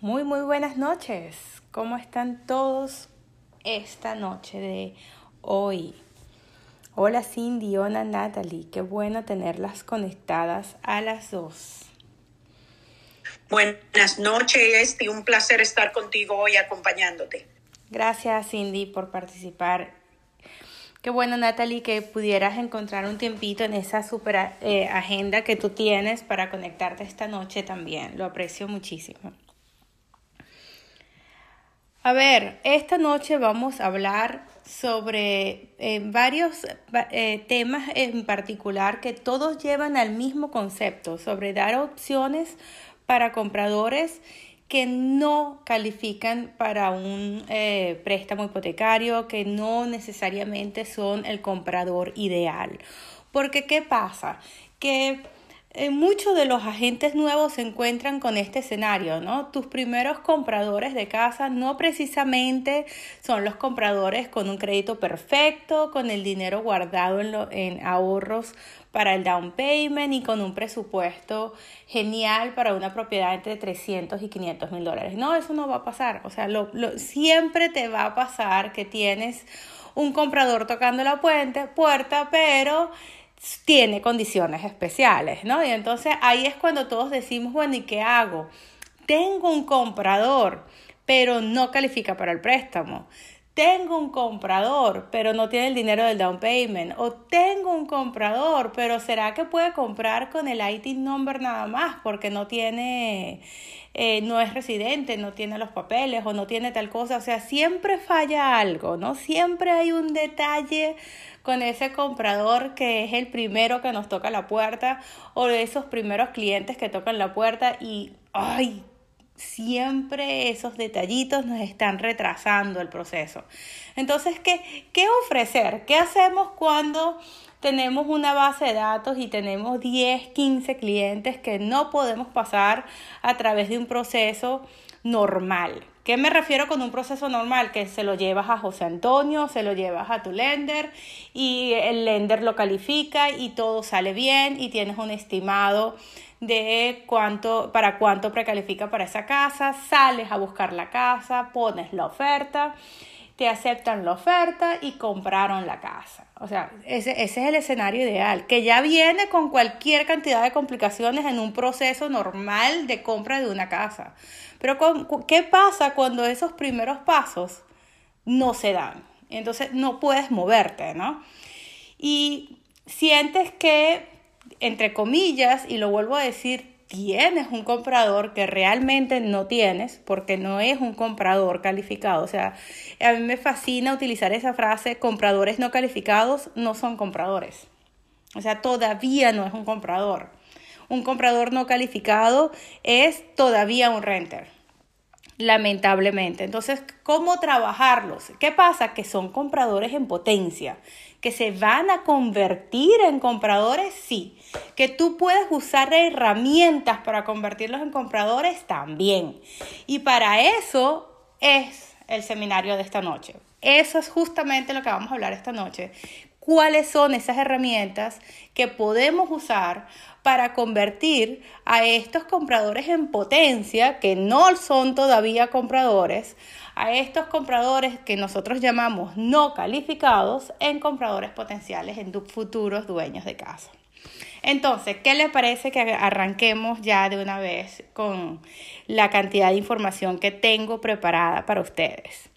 Muy, muy buenas noches. ¿Cómo están todos esta noche de hoy? Hola Cindy, hola Natalie. Qué bueno tenerlas conectadas a las dos. Buenas noches y un placer estar contigo hoy acompañándote. Gracias Cindy por participar. Qué bueno Natalie que pudieras encontrar un tiempito en esa super eh, agenda que tú tienes para conectarte esta noche también. Lo aprecio muchísimo. A ver, esta noche vamos a hablar sobre eh, varios eh, temas en particular que todos llevan al mismo concepto, sobre dar opciones para compradores que no califican para un eh, préstamo hipotecario, que no necesariamente son el comprador ideal. Porque, ¿qué pasa? Que eh, muchos de los agentes nuevos se encuentran con este escenario, ¿no? Tus primeros compradores de casa no precisamente son los compradores con un crédito perfecto, con el dinero guardado en, ahorros para el down payment y con un presupuesto genial para una propiedad entre 300 y 500 mil dólares. No, eso no va a pasar. O sea, lo, siempre te va a pasar que tienes un comprador tocando la puerta, pero tiene condiciones especiales, ¿no? Y entonces ahí es cuando todos decimos, bueno, ¿y qué hago? Tengo un comprador, pero no califica para el préstamo. Tengo un comprador, pero no tiene el dinero del down payment. O tengo un comprador, pero ¿será que puede comprar con el IT number nada más? Porque no tiene, eh, no es residente, no tiene los papeles o no tiene tal cosa. O sea, siempre falla algo, ¿no? Siempre hay un detalle con ese comprador que es el primero que nos toca la puerta o de esos primeros clientes que tocan la puerta y, ay, siempre esos detallitos nos están retrasando el proceso. Entonces, ¿qué, qué ofrecer? ¿Qué hacemos cuando tenemos una base de datos y tenemos 10, 15 clientes que no podemos pasar a través de un proceso normal? ¿Qué me refiero con un proceso normal? Que se lo llevas a José Antonio, se lo llevas a tu lender y el lender lo califica y todo sale bien y tienes un estimado de cuánto, para cuánto precalifica para esa casa, sales a buscar la casa, pones la oferta, te aceptan la oferta y compraron la casa. O sea, ese, ese, es el escenario ideal, que ya viene con cualquier cantidad de complicaciones en un proceso normal de compra de una casa. Pero ¿qué pasa cuando esos primeros pasos no se dan? Entonces no puedes moverte, ¿no? Y sientes que, entre comillas, y lo vuelvo a decir, tienes un comprador que realmente no tienes, porque no es un comprador calificado. O sea, a mí me fascina utilizar esa frase, compradores no calificados no son compradores. O sea, todavía no es un comprador un comprador no calificado es todavía un renter. Lamentablemente. Entonces, ¿cómo trabajarlos? ¿Qué pasa? Que son compradores en potencia. ¿Que se van a convertir en compradores? Sí. ¿Que tú puedes usar herramientas para convertirlos en compradores? También. Y para eso es el seminario de esta noche. Eso es justamente lo que vamos a hablar esta noche. ¿Cuáles son esas herramientas que podemos usar para convertir a estos compradores en potencia, que no son todavía compradores, a estos compradores que nosotros llamamos no calificados, en compradores potenciales, en futuros dueños de casa. Entonces, ¿qué les parece que arranquemos ya de una vez con la cantidad de información que tengo preparada para ustedes?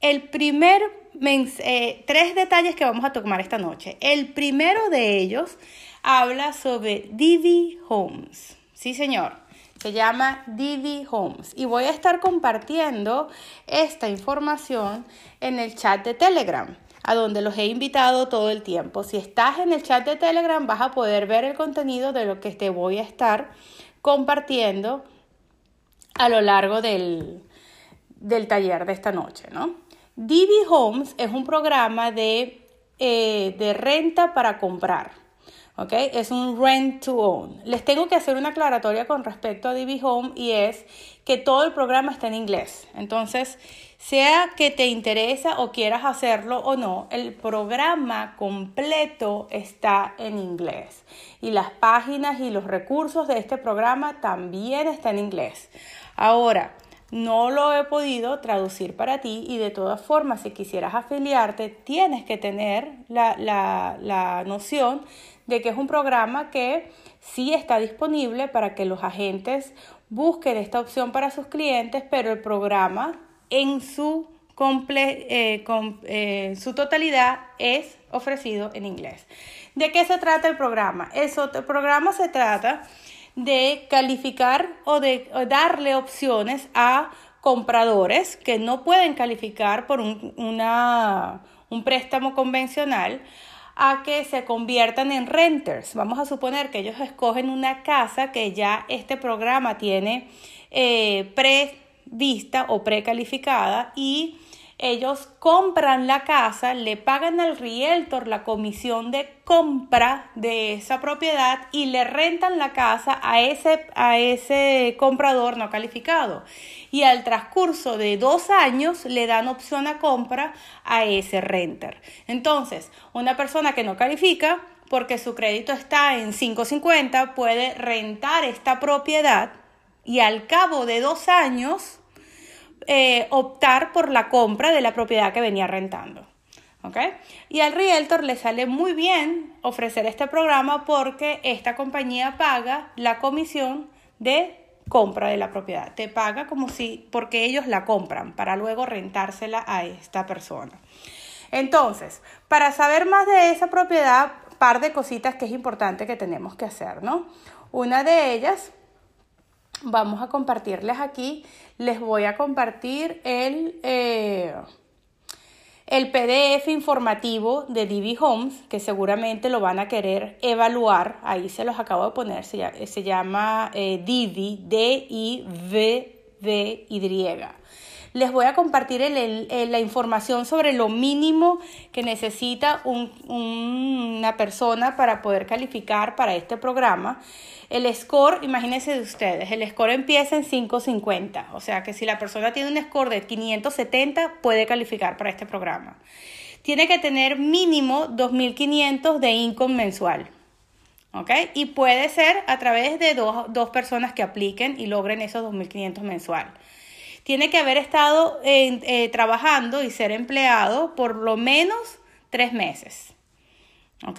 El primer, eh, tres detalles que vamos a tomar esta noche. El primero de ellos habla sobre Divi Homes. Sí, señor. Se llama Divi Homes. Y voy a estar compartiendo esta información en el chat de Telegram, a donde los he invitado todo el tiempo. Si estás en el chat de Telegram, vas a poder ver el contenido de lo que te voy a estar compartiendo a lo largo del, del taller de esta noche, ¿no? Divi Homes es un programa de, eh, de renta para comprar. ¿ok? Es un rent to own. Les tengo que hacer una aclaratoria con respecto a DB Home y es que todo el programa está en inglés. Entonces, sea que te interesa o quieras hacerlo o no, el programa completo está en inglés. Y las páginas y los recursos de este programa también están en inglés. Ahora, no lo he podido traducir para ti y de todas formas, si quisieras afiliarte, tienes que tener la, la noción de que es un programa que sí está disponible para que los agentes busquen esta opción para sus clientes, pero el programa en su, eh, eh, su totalidad es ofrecido en inglés. ¿De qué se trata el programa? El, programa se trata de calificar o de darle opciones a compradores que no pueden calificar por un, un préstamo convencional a que se conviertan en renters. Vamos a suponer que ellos escogen una casa que ya este programa tiene eh, prevista o precalificada y ellos compran la casa, le pagan al realtor la comisión de compra de esa propiedad y le rentan la casa a ese, a ese comprador no calificado. Y al transcurso de dos años le dan opción a compra a ese renter. Entonces, una persona que no califica porque su crédito está en 550 puede rentar esta propiedad y al cabo de dos años eh, optar por la compra de la propiedad que venía rentando. Y al realtor le sale muy bien ofrecer este programa porque esta compañía paga la comisión de compra de la propiedad. Te paga como si, porque ellos la compran para luego rentársela a esta persona. Entonces, para saber más de esa propiedad, par de cositas que es importante que tenemos que hacer, ¿no? Una de ellas vamos a compartirles aquí. Les voy a compartir el, eh, el PDF informativo de Divi Homes, que seguramente lo van a querer evaluar. Ahí se los acabo de poner. Se, llama eh, Divi, D-I-V-V-Y les voy a compartir la información sobre lo mínimo que necesita una persona para poder calificar para este programa. El score, imagínense de ustedes, el score empieza en 550, o sea que si la persona tiene un score de 570 puede calificar para este programa. Tiene que tener mínimo 2.500 de income mensual. ¿ok? Y puede ser a través de dos, dos personas que apliquen y logren esos 2.500 mensual tiene que haber estado eh, trabajando y ser empleado por lo menos tres meses. ¿Ok?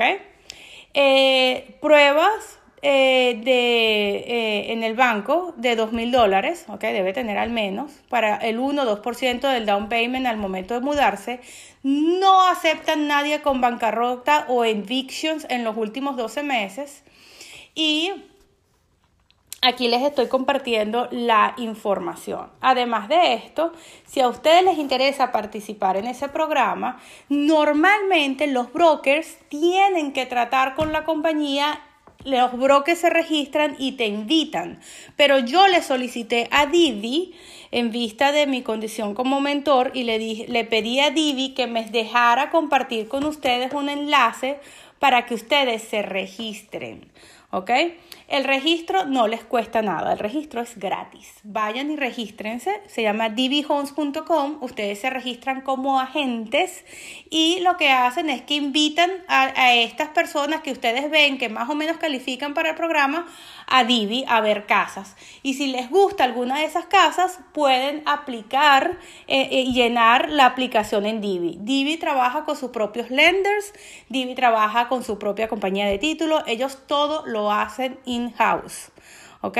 Eh, pruebas eh, de, en el banco de dos mil dólares, ¿ok? Debe tener al menos para el 1 o 2% del down payment al momento de mudarse. No aceptan nadie con bancarrota o evictions en los últimos 12 meses. Y Aquí les estoy compartiendo la información. Además de esto, si a ustedes les interesa participar en ese programa, normalmente los brokers tienen que tratar con la compañía los brokers se registran y te invitan. Pero yo le solicité a Divi en vista de mi condición como mentor y le, le pedí a Divi que me dejara compartir con ustedes un enlace para que ustedes se registren. ¿Ok? El registro no les cuesta nada, el registro es gratis. Vayan y regístrense, se llama dbhomes.com, ustedes se registran como agentes y lo que hacen es que invitan a, estas personas que ustedes ven que más o menos califican para el programa a Divi a ver casas. Y si les gusta alguna de esas casas, pueden aplicar eh, eh, y llenar la aplicación en Divi. Divi trabaja con sus propios lenders, Divi trabaja con su propia compañía de título, ellos todo lo hacen in-house. ¿Ok?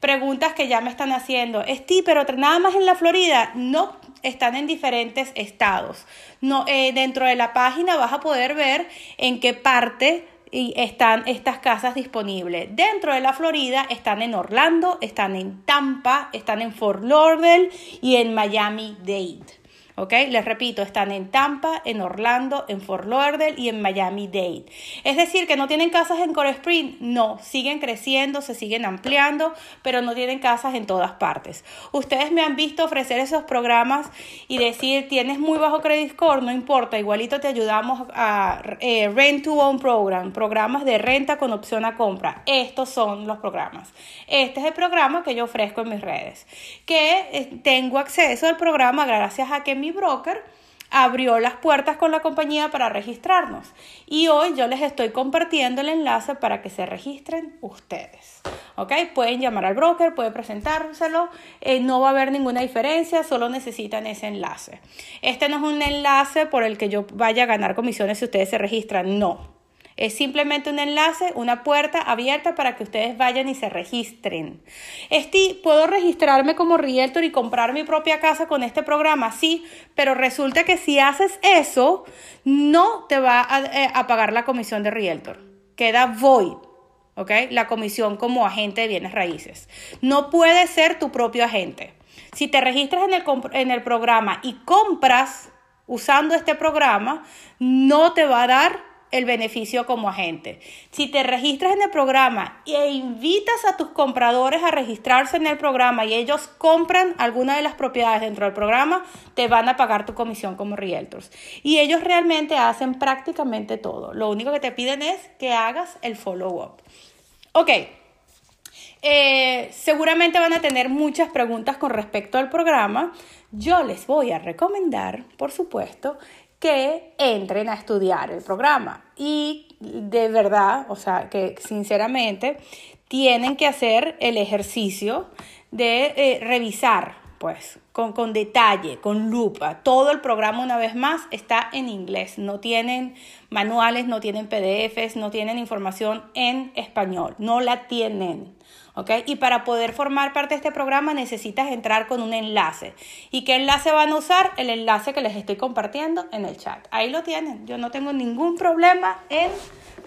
Preguntas que ya me están haciendo. Esti, pero nada más en la Florida. No, están en diferentes estados. No, eh, dentro de la página vas a poder ver en qué parte están estas casas disponibles. Dentro de la Florida están en Orlando, están en Tampa, están en Fort Lauderdale y en Miami-Dade. ¿Ok? Les repito, están en Tampa, en Orlando, en Fort Lauderdale y en Miami-Dade. Es decir, que no tienen casas en Core Spring, no, siguen creciendo, se siguen ampliando, pero no tienen casas en todas partes. Ustedes me han visto ofrecer esos programas y decir, tienes muy bajo credit score, no importa, igualito te ayudamos a eh, Rent to Own Program, programas de renta con opción a compra. Estos son los programas. Este es el programa que yo ofrezco en mis redes, que eh, tengo acceso al programa gracias a que mi broker abrió las puertas con la compañía para registrarnos. Y hoy yo les estoy compartiendo el enlace para que se registren ustedes. ¿Ok? Pueden llamar al broker, pueden presentárselo, eh, no va a haber ninguna diferencia, solo necesitan ese enlace. Este no es un enlace por el que yo vaya a ganar comisiones si ustedes se registran, no. Es simplemente un enlace, una puerta abierta para que ustedes vayan y se registren. Esti, ¿puedo registrarme como realtor y comprar mi propia casa con este programa? Sí, pero resulta que si haces eso, no te va a, eh, a pagar la comisión de realtor. Queda void. ¿ok? La comisión como agente de bienes raíces. No puedes ser tu propio agente. Si te registras en el, en el programa y compras usando este programa, no te va a dar el beneficio como agente. Si te registras en el programa e invitas a tus compradores a registrarse en el programa y ellos compran alguna de las propiedades dentro del programa, te van a pagar tu comisión como realtors. Y ellos realmente hacen prácticamente todo. Lo único que te piden es que hagas el follow-up. Ok. Eh, seguramente van a tener muchas preguntas con respecto al programa. Yo les voy a recomendar, por supuesto, que entren a estudiar el programa. Y de verdad, o sea, que sinceramente tienen que hacer el ejercicio de eh, revisar, pues, con, con detalle, con lupa. Todo el programa, una vez más, está en inglés. No tienen manuales, no tienen PDFs, no tienen información en español. No la tienen. Y para poder formar parte de este programa necesitas entrar con un enlace. ¿Y qué enlace van a usar? El enlace que les estoy compartiendo en el chat. Ahí lo tienen. Yo no tengo ningún problema en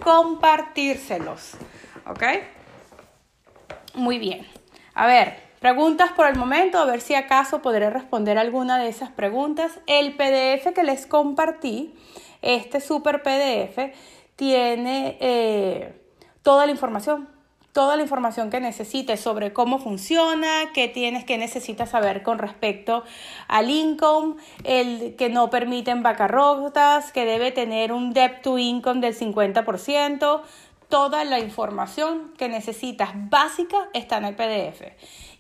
compartírselos, ¿ok? Muy bien. A ver, preguntas por el momento, a ver si acaso podré responder alguna de esas preguntas. El PDF que les compartí, este super PDF, tiene eh, toda la información toda la información que necesites sobre cómo funciona, qué tienes, que necesitas saber con respecto al income, el que no permiten bancarrotas, que debe tener un debt to income del 50%, toda la información que necesitas básica está en el PDF.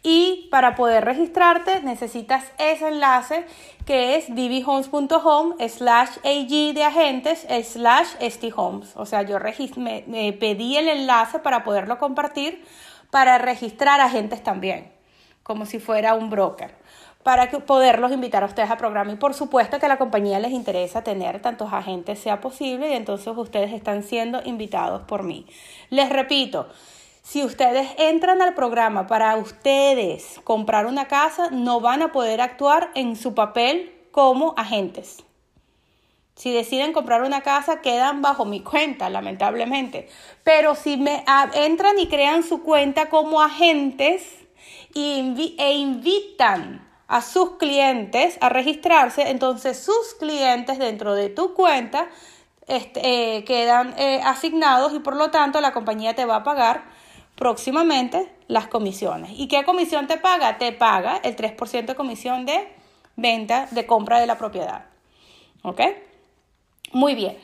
Y para poder registrarte necesitas ese enlace que es dbhomes.home slash ag de agentes slash sthomes. O sea, yo me, me pedí el enlace para poderlo compartir para registrar agentes también, como si fuera un broker para poderlos invitar a ustedes al programa. Y por supuesto que a la compañía les interesa tener tantos agentes sea posible y entonces ustedes están siendo invitados por mí. Les repito, si ustedes entran al programa para ustedes comprar una casa, no van a poder actuar en su papel como agentes. Si deciden comprar una casa, quedan bajo mi cuenta, lamentablemente. Pero si me entran y crean su cuenta como agentes e invitan a sus clientes a registrarse, entonces sus clientes dentro de tu cuenta este, eh, quedan eh, asignados y por lo tanto la compañía te va a pagar próximamente las comisiones. ¿Y qué comisión te paga? Te paga el 3% de comisión de venta, de compra de la propiedad. ¿Ok? Muy bien.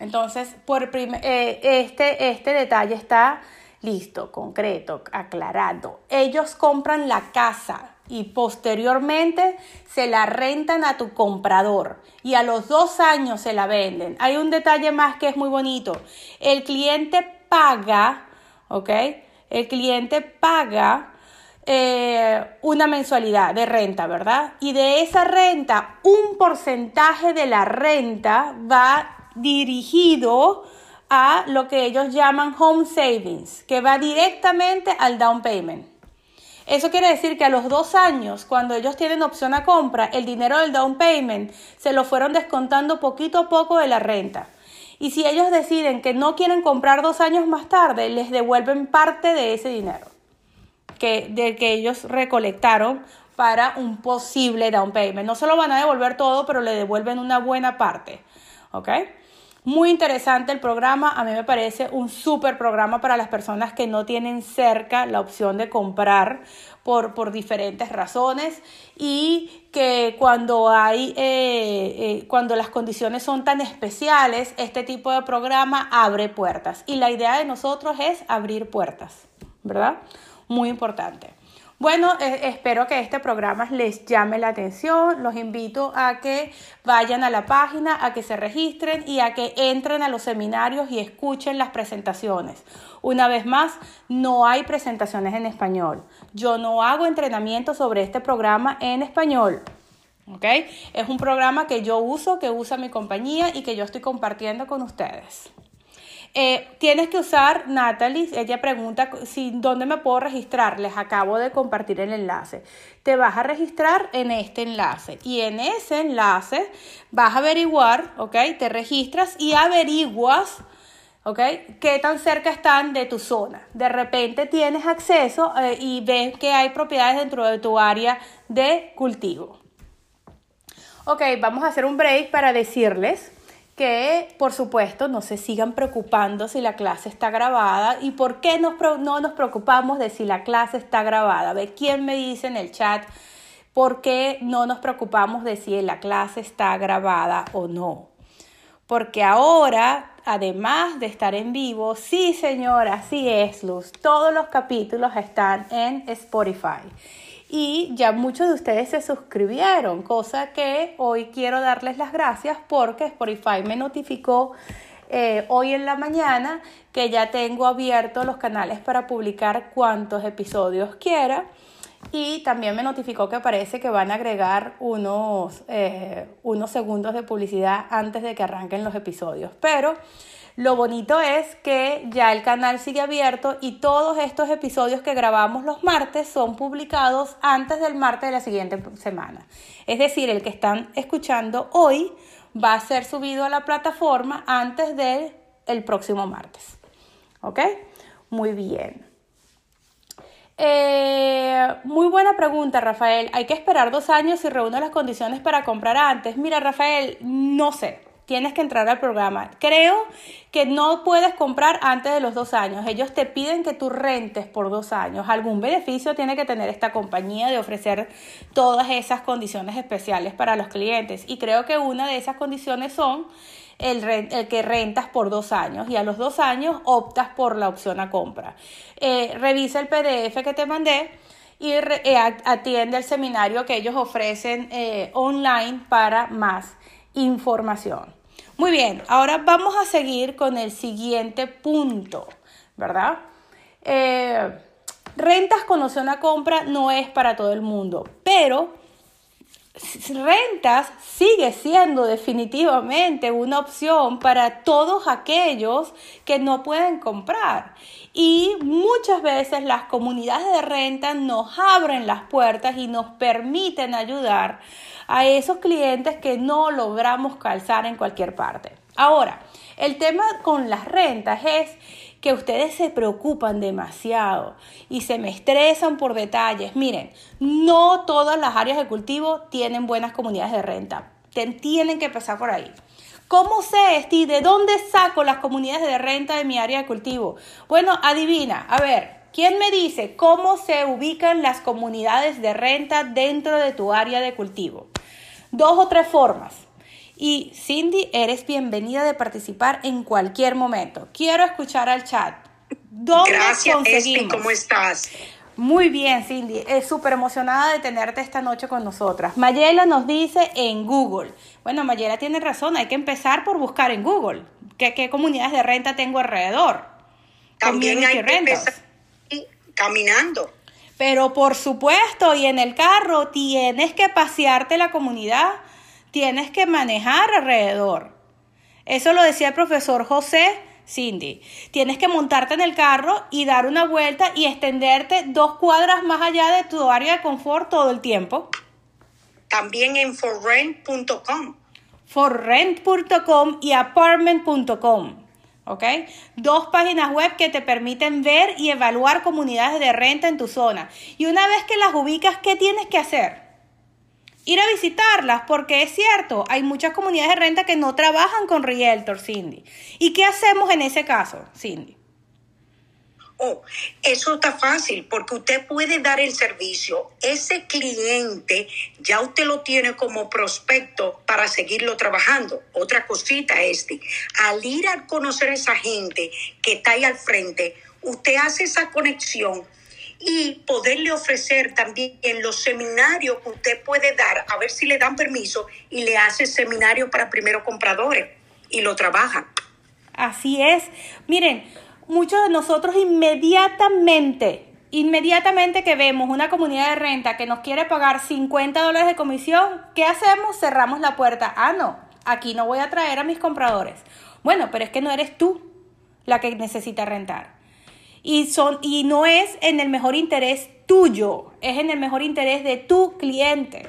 Entonces, por eh, este, este detalle está listo, concreto, aclarado. Ellos compran la casa y posteriormente se la rentan a tu comprador y a los dos años se la venden. Hay un detalle más que es muy bonito. El cliente paga, ¿ok? El cliente paga eh, una mensualidad de renta, ¿verdad? Y de esa renta, un porcentaje de la renta va dirigido a lo que ellos llaman home savings, que va directamente al down payment. Eso quiere decir que a los dos años, cuando ellos tienen opción a compra, el dinero del down payment se lo fueron descontando poquito a poco de la renta. Y si ellos deciden que no quieren comprar dos años más tarde, les devuelven parte de ese dinero que, de que ellos recolectaron para un posible down payment. No se lo van a devolver todo, pero le devuelven una buena parte. ¿Ok? Muy interesante el programa, a mí me parece un súper programa para las personas que no tienen cerca la opción de comprar por, por diferentes razones y que cuando hay, eh, eh, cuando las condiciones son tan especiales, este tipo de programa abre puertas y la idea de nosotros es abrir puertas, ¿verdad? Muy importante. Bueno, eh, espero que este programa les llame la atención. Los invito a que vayan a la página, a que se registren y a que entren a los seminarios y escuchen las presentaciones. Una vez más, no hay presentaciones en español. Yo no hago entrenamiento sobre este programa en español. ¿Ok? Es un programa que yo uso, que usa mi compañía y que yo estoy compartiendo con ustedes. Eh, tienes que usar Natalie, ella pregunta si dónde me puedo registrar. Les acabo de compartir el enlace. Te vas a registrar en este enlace y en ese enlace vas a averiguar, ¿ok? Te registras y averiguas, ¿ok? ¿Qué tan cerca están de tu zona? De repente tienes acceso eh, y ves que hay propiedades dentro de tu área de cultivo. Ok, vamos a hacer un break para decirles que por supuesto no se sigan preocupando si la clase está grabada y por qué no nos preocupamos de si la clase está grabada. Ve quién me dice en el chat por qué no nos preocupamos de si la clase está grabada o no. Porque ahora, además de estar en vivo, sí señora, así es Luz, todos los capítulos están en Spotify y ya muchos de ustedes se suscribieron, cosa que hoy quiero darles las gracias porque Spotify me notificó eh, hoy en la mañana que ya tengo abiertos los canales para publicar cuantos episodios quiera. Y también me notificó que parece que van a agregar unos, eh, unos segundos de publicidad antes de que arranquen los episodios, pero lo bonito es que ya el canal sigue abierto y todos estos episodios que grabamos los martes son publicados antes del martes de la siguiente semana. Es decir, el que están escuchando hoy va a ser subido a la plataforma antes del el próximo martes. ¿Ok? Muy bien. Eh, muy buena pregunta, Rafael. ¿Hay que esperar dos años si reúno las condiciones para comprar antes? Mira, Rafael, no sé tienes que entrar al programa. Creo que no puedes comprar antes de los dos años. Ellos te piden que tú rentes por dos años. Algún beneficio tiene que tener esta compañía de ofrecer todas esas condiciones especiales para los clientes. Y creo que una de esas condiciones son el, que rentas por dos años y a los dos años optas por la opción a compra. Eh, revisa el PDF que te mandé y eh, atiende el seminario que ellos ofrecen eh, online para más información. Muy bien, ahora vamos a seguir con el siguiente punto, ¿verdad? Eh, rentas con opción a compra no es para todo el mundo, pero rentas sigue siendo definitivamente una opción para todos aquellos que no pueden comprar. Y muchas veces las comunidades de renta nos abren las puertas y nos permiten ayudar a esos clientes que no logramos calzar en cualquier parte. Ahora, el tema con las rentas es que ustedes se preocupan demasiado y se me estresan por detalles. Miren, no todas las áreas de cultivo tienen buenas comunidades de renta. Tienen que empezar por ahí. ¿Cómo sé, Steve, de dónde saco las comunidades de renta de mi área de cultivo? Bueno, adivina, a ver, ¿Quién me dice cómo se ubican las comunidades de renta dentro de tu área de cultivo? Dos o tres formas. Y Cindy, eres bienvenida de participar en cualquier momento. Quiero escuchar al chat. ¿Dónde Gracias, conseguimos? ¿cómo estás? Muy bien, Cindy. Es súper emocionada de tenerte esta noche con nosotras. Mayela nos dice en Google. Bueno, Mayela tiene razón. Hay que empezar por buscar en Google. ¿Qué, qué comunidades de renta tengo alrededor? También hay que empezar caminando. Pero por supuesto, y en el carro tienes que pasearte la comunidad, tienes que manejar alrededor. Eso lo decía el profesor José Cindy. Tienes que montarte en el carro y dar una vuelta y extenderte dos cuadras más allá de tu área de confort todo el tiempo. También en forrent.com. Forrent.com y apartment.com. ¿ok? Dos páginas web que te permiten ver y evaluar comunidades de renta en tu zona. Y una vez que las ubicas, ¿qué tienes que hacer? Ir a visitarlas, porque es cierto, hay muchas comunidades de renta que no trabajan con Realtor, Cindy. ¿Y qué hacemos en ese caso, Cindy? Oh, eso está fácil porque usted puede dar el servicio. Ese cliente ya usted lo tiene como prospecto para seguirlo trabajando. Otra cosita, este, al ir a conocer a esa gente que está ahí al frente, usted hace esa conexión y poderle ofrecer también en los seminarios que usted puede dar, a ver si le dan permiso y le hace seminario para primeros compradores y lo trabaja. Así es. Miren, muchos de nosotros inmediatamente, inmediatamente que vemos una comunidad de renta que nos quiere pagar 50 dólares de comisión, ¿qué hacemos? Cerramos la puerta. Ah, no, aquí no voy a traer a mis compradores. Bueno, pero es que no eres tú la que necesita rentar. Y, son, y no es en el mejor interés tuyo, es en el mejor interés de tu cliente.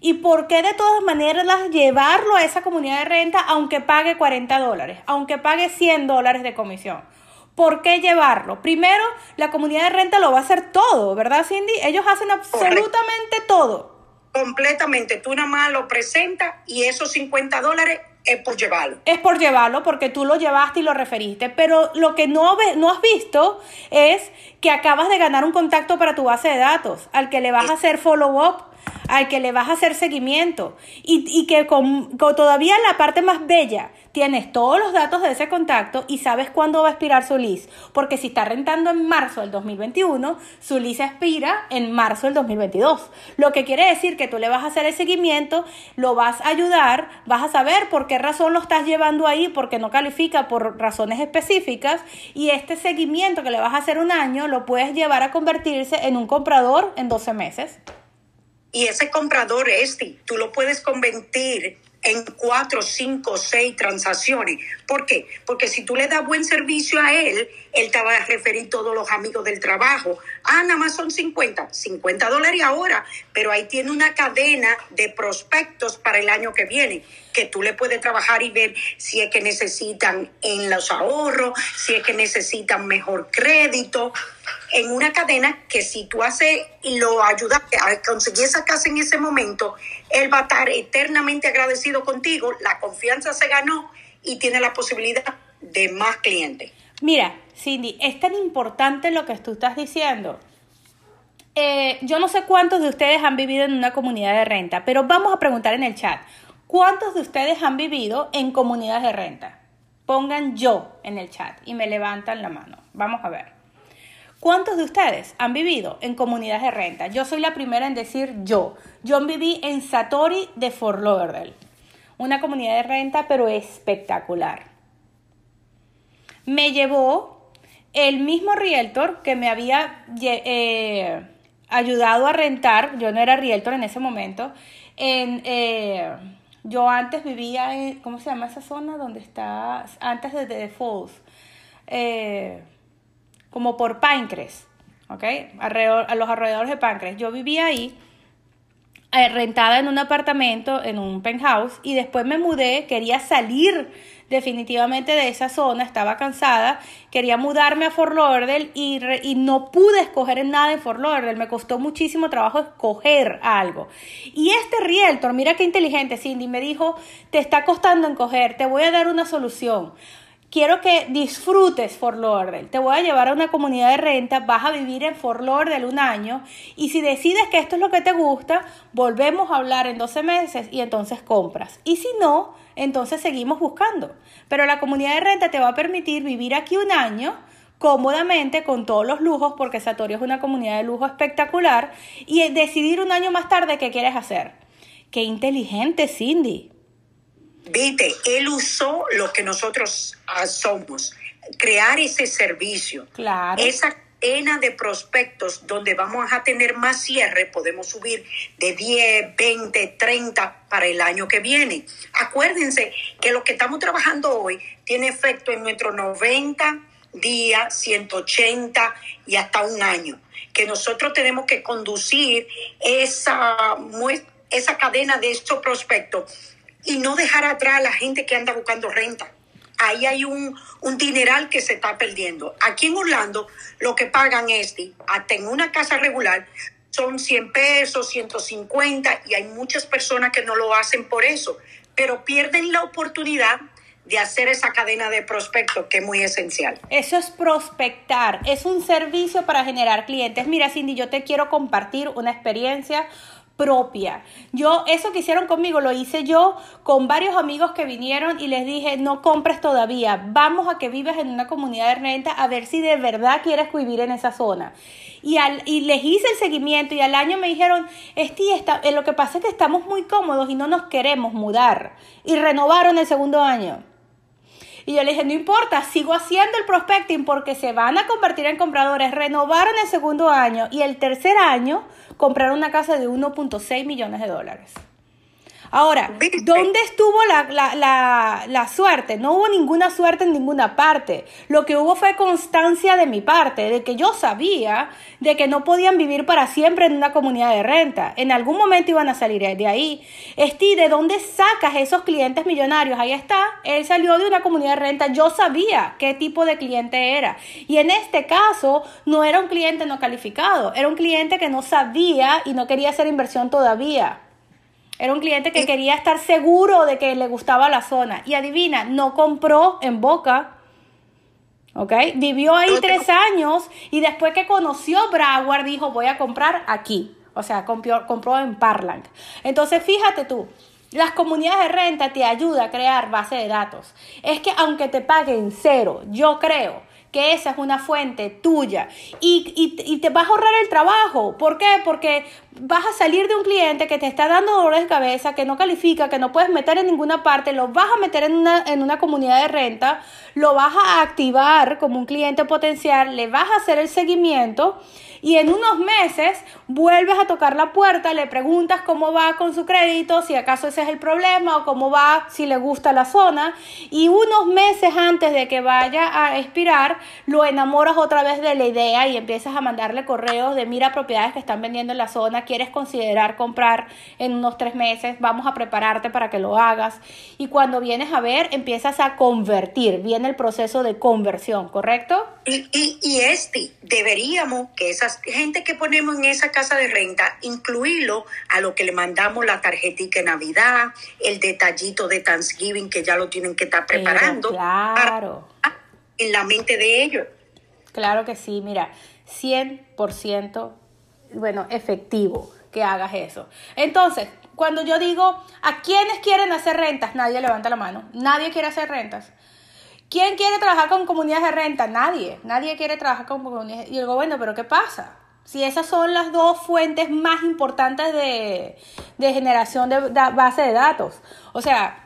¿Y por qué de todas maneras llevarlo a esa comunidad de renta aunque pague 40 dólares, aunque pague 100 dólares de comisión? ¿Por qué llevarlo? Primero, la comunidad de renta lo va a hacer todo, ¿verdad, Cindy? Ellos hacen absolutamente todo. Completamente. Tú nada más lo presentas y esos 50 dólares es por llevarlo. Es por llevarlo porque tú lo llevaste y lo referiste. Pero lo que no, no has visto es que acabas de ganar un contacto para tu base de datos, al que le vas a hacer follow-up al que le vas a hacer seguimiento y, y que con, todavía la parte más bella tienes todos los datos de ese contacto y sabes cuándo va a expirar su lease. Porque si está rentando en marzo del 2021, su lease expira en marzo del 2022. Lo que quiere decir que tú le vas a hacer el seguimiento, lo vas a ayudar, vas a saber por qué razón lo estás llevando ahí, porque no califica por razones específicas y este seguimiento que le vas a hacer un año lo puedes llevar a convertirse en un comprador en 12 meses. Y ese comprador este, tú lo puedes convertir en cuatro, cinco, seis transacciones. ¿Por qué? Porque si tú le das buen servicio a él, él te va a referir todos los amigos del trabajo. Ah, nada más son 50, 50 dólares ahora, pero ahí tiene una cadena de prospectos para el año que viene, que tú le puedes trabajar y ver si es que necesitan en los ahorros, si es que necesitan mejor crédito, en una cadena que si tú haces y lo ayudas a conseguir esa casa en ese momento, él va a estar eternamente agradecido contigo, la confianza se ganó y tiene la posibilidad de más clientes. Mira, Cindy, es tan importante lo que tú estás diciendo. Eh, yo no sé cuántos de ustedes han vivido en una comunidad de renta, pero vamos a preguntar en el chat. ¿Cuántos de ustedes han vivido en comunidades de renta? Pongan yo en el chat y me levantan la mano. Vamos a ver. ¿Cuántos de ustedes han vivido en comunidades de renta? Yo soy la primera en decir yo. Yo viví en Satori de Fort Lauderdale. Una comunidad de renta, pero espectacular. Me llevó el mismo realtor que me había eh, ayudado a rentar. Yo no era realtor en ese momento. En, eh, yo antes vivía en, ¿cómo se llama esa zona? Donde está, antes de The Falls. Eh, como por Pancres, ¿ok? Alrededor, a los alrededores de Pancres. Yo vivía ahí rentada en un apartamento, en un penthouse, y después me mudé, quería salir definitivamente de esa zona, estaba cansada, quería mudarme a Fort Lauderdale y, y no pude escoger nada en Fort Lauderdale, me costó muchísimo trabajo escoger algo. Y este realtor, mira qué inteligente Cindy, me dijo, te está costando escoger, te voy a dar una solución quiero que disfrutes Fort Lauderdale. Te voy a llevar a una comunidad de renta, vas a vivir en Fort Lauderdale un año y si decides que esto es lo que te gusta, volvemos a hablar en 12 meses y entonces compras. Y si no, entonces seguimos buscando. Pero la comunidad de renta te va a permitir vivir aquí un año cómodamente con todos los lujos porque Satorio es una comunidad de lujo espectacular y decidir un año más tarde qué quieres hacer. Qué inteligente, Cindy. Viste, él usó lo que nosotros ah, somos, crear ese servicio. Claro. Esa de prospectos donde vamos a tener más cierre, podemos subir de 10, 20, 30 para el año que viene. Acuérdense que lo que estamos trabajando hoy tiene efecto en nuestros 90 días, 180 y hasta un año. Que nosotros tenemos que conducir esa, esa cadena de estos prospectos y no dejar atrás a la gente que anda buscando renta. Ahí hay un, un dineral que se está perdiendo. Aquí en Orlando, lo que pagan es, hasta en una casa regular, son 100 pesos, 150, y hay muchas personas que no lo hacen por eso, pero pierden la oportunidad de hacer esa cadena de prospectos que es muy esencial. Eso es prospectar, es un servicio para generar clientes. Mira, Cindy, yo te quiero compartir una experiencia propia. Yo, eso que hicieron conmigo lo hice yo con varios amigos que vinieron y les dije, no compres todavía, vamos a que vives en una comunidad de renta a ver si de verdad quieres vivir en esa zona. Y, al, y les hice el seguimiento y al año me dijeron, Esti, está, eh, lo que pasa es que estamos muy cómodos y no nos queremos mudar. Y renovaron el segundo año. Y yo le dije, no importa, sigo haciendo el prospecting porque se van a convertir en compradores. Renovaron el segundo año y el tercer año compraron una casa de 1.6 millones de dólares. Ahora, ¿dónde estuvo la, suerte? No hubo ninguna suerte en ninguna parte. Lo que hubo fue constancia de mi parte, de que yo sabía de que no podían vivir para siempre en una comunidad de renta. En algún momento iban a salir de ahí. Esti, ¿de dónde sacas esos clientes millonarios? Ahí está. Él salió de una comunidad de renta. Yo sabía qué tipo de cliente era. Y en este caso, no era un cliente no calificado. Era un cliente que no sabía y no quería hacer inversión todavía. Era un cliente que quería estar seguro de que le gustaba la zona. Y adivina, no compró en Boca. ¿Ok? Vivió ahí tres años y después que conoció Broward dijo voy a comprar aquí. O sea, compró, compró en Parland. Entonces, fíjate tú, las comunidades de renta te ayudan a crear base de datos. Es que aunque te paguen cero, yo creo que esa es una fuente tuya y, te vas a ahorrar el trabajo. ¿Por qué? Porque vas a salir de un cliente que te está dando dolores de cabeza, que no califica, que no puedes meter en ninguna parte, lo vas a meter en una, en una comunidad de renta, lo vas a activar como un cliente potencial, le vas a hacer el seguimiento y en unos meses vuelves a tocar la puerta, le preguntas cómo va con su crédito, si acaso ese es el problema o cómo va, si le gusta la zona y unos meses antes de que vaya a expirar, lo enamoras otra vez de la idea y empiezas a mandarle correos de mira propiedades que están vendiendo en la zona, quieres considerar comprar en unos tres meses, vamos a prepararte para que lo hagas y cuando vienes a ver empiezas a convertir, viene el proceso de conversión, ¿correcto? Y, y, y este, deberíamos que esas gente que ponemos en esa casa de renta, incluirlo a lo que le mandamos la tarjetita de Navidad, el detallito de Thanksgiving que ya lo tienen que estar preparando. claro. en la mente de ellos. Claro que sí, mira, 100%, bueno, efectivo que hagas eso. Entonces, cuando yo digo, ¿a quiénes quieren hacer rentas? Nadie levanta la mano. Nadie quiere hacer rentas. ¿Quién quiere trabajar con comunidades de renta? Nadie. Nadie quiere trabajar con comunidades. Y digo, bueno, pero ¿qué pasa? Si esas son las dos fuentes más importantes de, generación de, base de datos. O sea,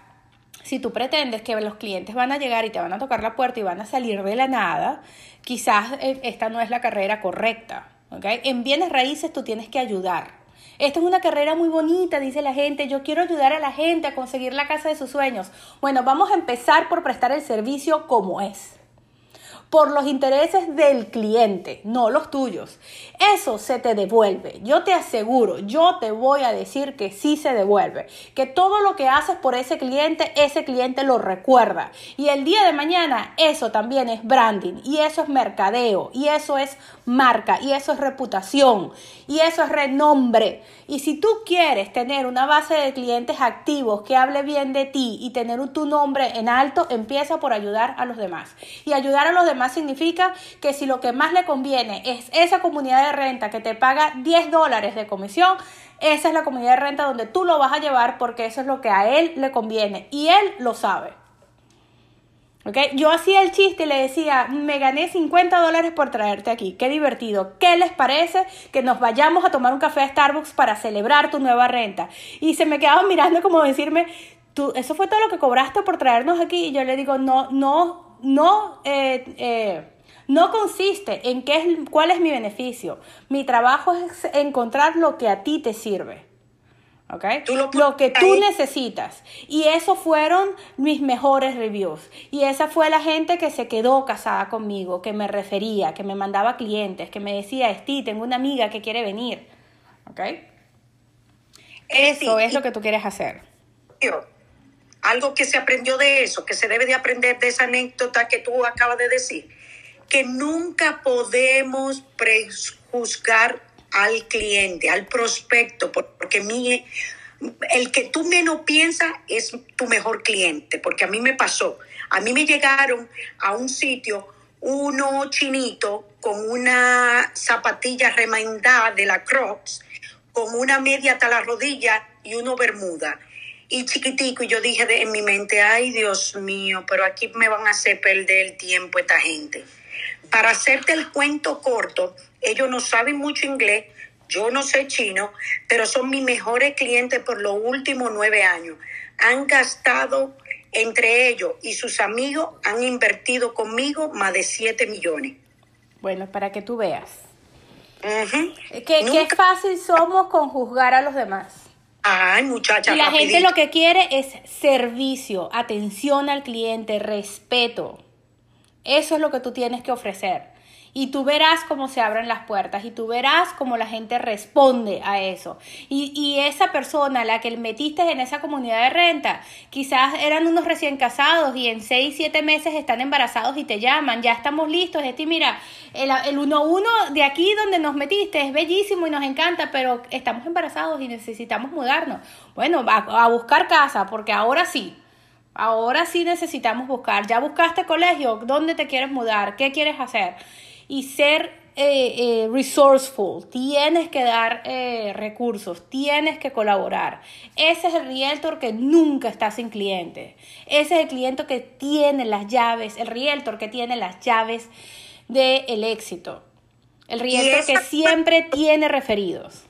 si tú pretendes que los clientes van a llegar y te van a tocar la puerta y van a salir de la nada, quizás eh, esta no es la carrera correcta. ¿okay? En bienes raíces tú tienes que ayudar. Esta es una carrera muy bonita, dice la gente. Yo quiero ayudar a la gente a conseguir la casa de sus sueños. Bueno, vamos a empezar por prestar el servicio como es por los intereses del cliente, no los tuyos. Eso se te devuelve. Yo te aseguro, yo te voy a decir que sí se devuelve. Que todo lo que haces por ese cliente, ese cliente lo recuerda. Y el día de mañana, eso también es branding. Y eso es mercadeo. Y eso es marca. Y eso es reputación. Y eso es renombre. Y si tú quieres tener una base de clientes activos que hable bien de ti y tener tu nombre en alto, empieza por ayudar a los demás. Y ayudar a los demás más significa que si lo que más le conviene es esa comunidad de renta que te paga 10 dólares de comisión, esa es la comunidad de renta donde tú lo vas a llevar porque eso es lo que a él le conviene y él lo sabe. Yo hacía el chiste y le decía, me gané 50 dólares por traerte aquí, qué divertido, ¿qué les parece que nos vayamos a tomar un café a Starbucks para celebrar tu nueva renta? Y se me quedaba mirando como decirme, ¿Tú, eso fue todo lo que cobraste por traernos aquí y yo le digo, no, no, no, eh, eh, no consiste en qué es, cuál es mi beneficio. Mi trabajo es encontrar lo que a ti te sirve. ¿Okay? Lo, que tú necesitas. Y eso fueron mis mejores reviews. Y esa fue la gente que se quedó casada conmigo, que me refería, que me mandaba clientes, que me decía, Esti, tengo una amiga que quiere venir. ¿Ok? Eso es lo que tú quieres hacer algo que se aprendió de eso, que se debe de aprender de esa anécdota que tú acabas de decir, que nunca podemos prejuzgar al cliente, al prospecto, porque mi, el que tú menos piensas es tu mejor cliente, porque a mí me pasó, a mí me llegaron a un sitio uno chinito con una zapatilla remendada de la Crocs, con una media hasta la rodilla y uno bermuda. Y chiquitico, y yo dije en mi mente, ay Dios mío, pero aquí me van a hacer perder el tiempo esta gente. Para hacerte el cuento corto, ellos no saben mucho inglés, yo no sé chino, pero son mis mejores clientes por los últimos nueve años. Han gastado entre ellos y sus amigos, han invertido conmigo más de 7 millones. Bueno, para que tú veas. Ujú. Que, qué Nunca- fácil somos con juzgar a los demás. Ay, muchacha. Y la gente lo que quiere es servicio, atención al cliente, respeto. Eso es lo que tú tienes que ofrecer. Y tú verás cómo se abren las puertas y tú verás cómo la gente responde a eso. Y, y esa persona, la que metiste en esa comunidad de renta, quizás eran unos recién casados y en 6, 7 meses están embarazados y te llaman, ya estamos listos. Este, mira, el, el 1-1 de aquí donde nos metiste es bellísimo y nos encanta, pero estamos embarazados y necesitamos mudarnos. Bueno, a, a buscar casa, porque ahora sí. Ahora sí necesitamos buscar. Ya buscaste colegio, ¿dónde te quieres mudar? ¿Qué quieres hacer? Y ser eh, eh, resourceful. Tienes que dar eh, recursos, tienes que colaborar. Ese es el realtor que nunca está sin cliente. Ese es el cliente que tiene las llaves, el realtor que tiene las llaves del éxito. El realtor que siempre tiene referidos.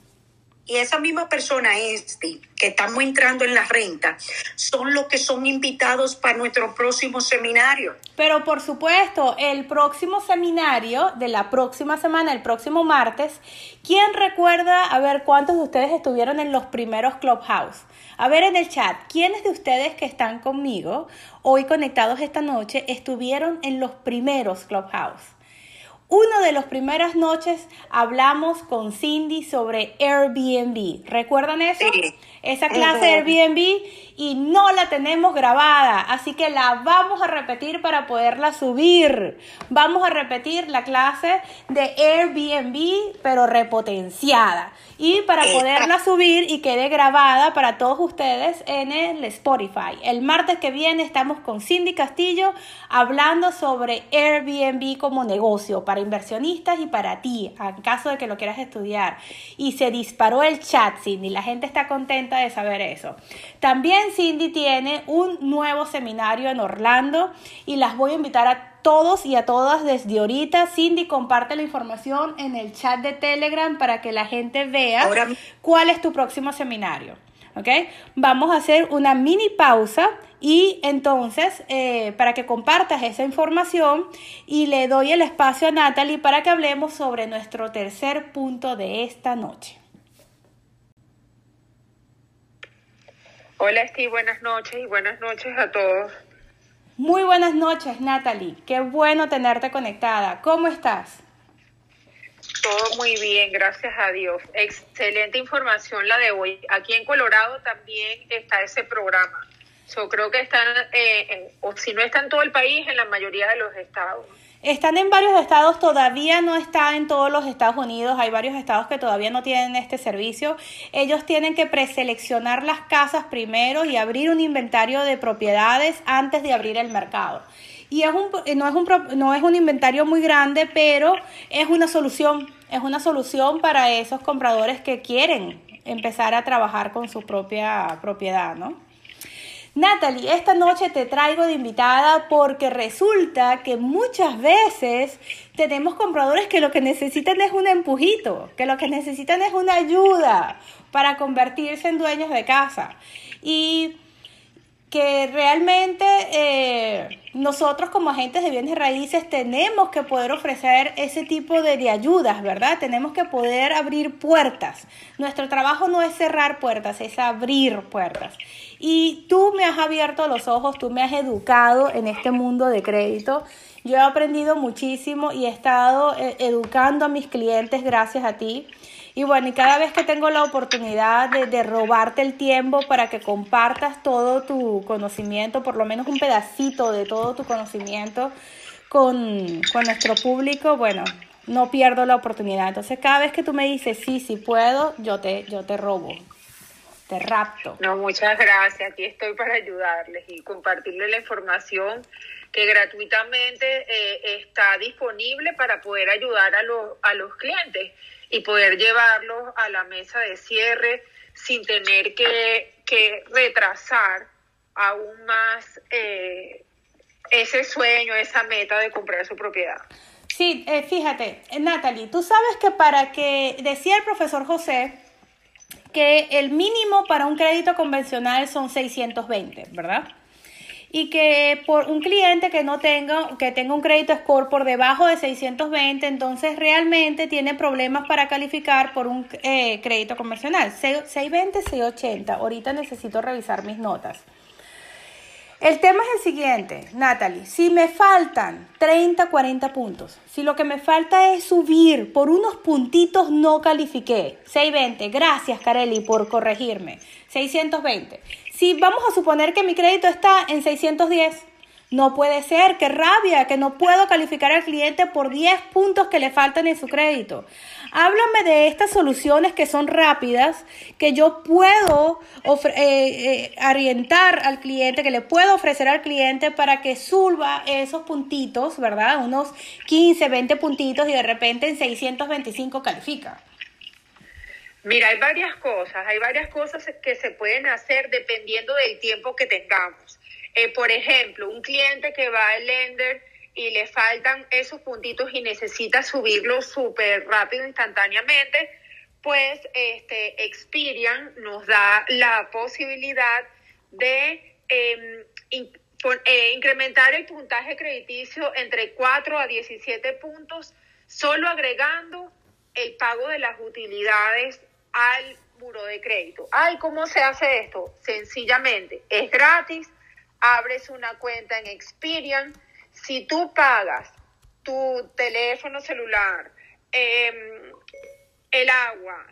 Y esa misma persona, este, que estamos entrando en la renta, son los que son invitados para nuestro próximo seminario. Pero por supuesto, el próximo seminario de la próxima semana, el próximo martes, ¿quién recuerda, a ver, cuántos de ustedes estuvieron en los primeros Clubhouse? A ver en el chat, ¿quiénes de ustedes que están conmigo hoy conectados esta noche estuvieron en los primeros Clubhouse? Una de las primeras noches hablamos con Cindy sobre Airbnb. ¿Recuerdan eso? Sí. Esa clase de. Airbnb y no la tenemos grabada, así que la vamos a repetir para poderla subir. Vamos a repetir la clase de Airbnb, pero repotenciada. Y para poderla subir y quede grabada para todos ustedes en el Spotify. El martes que viene estamos con Cindy Castillo hablando sobre Airbnb como negocio para inversionistas y para ti, en caso de que lo quieras estudiar. Y se disparó el chat, Cindy. La gente está contenta de saber eso. También Cindy tiene un nuevo seminario en Orlando y las voy a invitar a todos y a todas desde ahorita. Cindy, comparte la información en el chat de Telegram para que la gente vea Ahora cuál es tu próximo seminario. ¿Ok? Vamos a hacer una mini pausa y entonces eh, para que compartas esa información y le doy el espacio a Natalie para que hablemos sobre nuestro tercer punto de esta noche. Hola Steve, buenas noches y buenas noches a todos. Muy buenas noches, Natalie. Qué bueno tenerte conectada. ¿Cómo estás? Todo muy bien, gracias a Dios. Excelente información la de hoy. Aquí en Colorado también está ese programa. Yo creo que están, eh, en- o si no está en todo el país, en la mayoría de los estados. Están en varios estados, todavía no está en todos los Estados Unidos, hay varios estados que todavía no tienen este servicio. Ellos tienen que preseleccionar las casas primero y abrir un inventario de propiedades antes de abrir el mercado. Y es un, no, es un, no es un inventario muy grande, pero es una solución, es una solución para esos compradores que quieren empezar a trabajar con su propia propiedad, ¿no? Natalie, esta noche te traigo de invitada porque resulta que muchas veces tenemos compradores que lo que necesitan es un empujito, que lo que necesitan es una ayuda para convertirse en dueños de casa. Y que realmente eh, nosotros como agentes de bienes raíces tenemos que poder ofrecer ese tipo de, de ayudas, ¿verdad? Tenemos que poder abrir puertas. Nuestro trabajo no es cerrar puertas, es abrir puertas. Y tú me has abierto los ojos, tú me has educado en este mundo de crédito. Yo he aprendido muchísimo y he estado eh, educando a mis clientes gracias a ti. Y bueno, y cada vez que tengo la oportunidad de, de robarte el tiempo para que compartas todo tu conocimiento, por lo menos un pedacito de todo tu conocimiento con, con nuestro público, bueno, no pierdo la oportunidad. Entonces, cada vez que tú me dices, sí, sí puedo, yo te, yo te robo, te rapto. No, muchas gracias. Aquí estoy para ayudarles y compartirles la información que gratuitamente eh, está disponible para poder ayudar a a los clientes. Y poder llevarlos a la mesa de cierre sin tener que, retrasar aún más eh, ese sueño, esa meta de comprar su propiedad. Sí, eh, fíjate, Natalie, tú sabes que para que, decía el profesor José, que el mínimo para un crédito convencional son 620, ¿verdad? Y que por un cliente que no tenga, que tenga un crédito score por debajo de 620, entonces realmente tiene problemas para calificar por un eh, crédito convencional. 620, 680. Ahorita necesito revisar mis notas. El tema es el siguiente, Natalie. Si me faltan 30, 40 puntos, si lo que me falta es subir por unos puntitos, no califiqué. 620, gracias Carely por corregirme. 620. Si vamos a suponer que mi crédito está en 610, no puede ser, qué rabia, que no puedo calificar al cliente por 10 puntos que le faltan en su crédito. Háblame de estas soluciones que son rápidas, que yo puedo eh, eh, orientar al cliente, que le puedo ofrecer al cliente para que suba esos puntitos, ¿verdad? Unos 15, 20 puntitos y de repente en 625 califica. Mira, hay varias cosas, hay varias cosas que se pueden hacer dependiendo del tiempo que tengamos. Eh, por ejemplo, un cliente que va al lender y le faltan esos puntitos y necesita subirlos súper rápido, instantáneamente, pues este, Experian nos da la posibilidad de em, eh, incrementar el puntaje crediticio entre 4 a 17 puntos, solo agregando el pago de las utilidades al muro de crédito. Ay, ¿cómo se hace esto? Sencillamente, es gratis, abres una cuenta en Experian. Si tú pagas tu teléfono celular, em, el agua,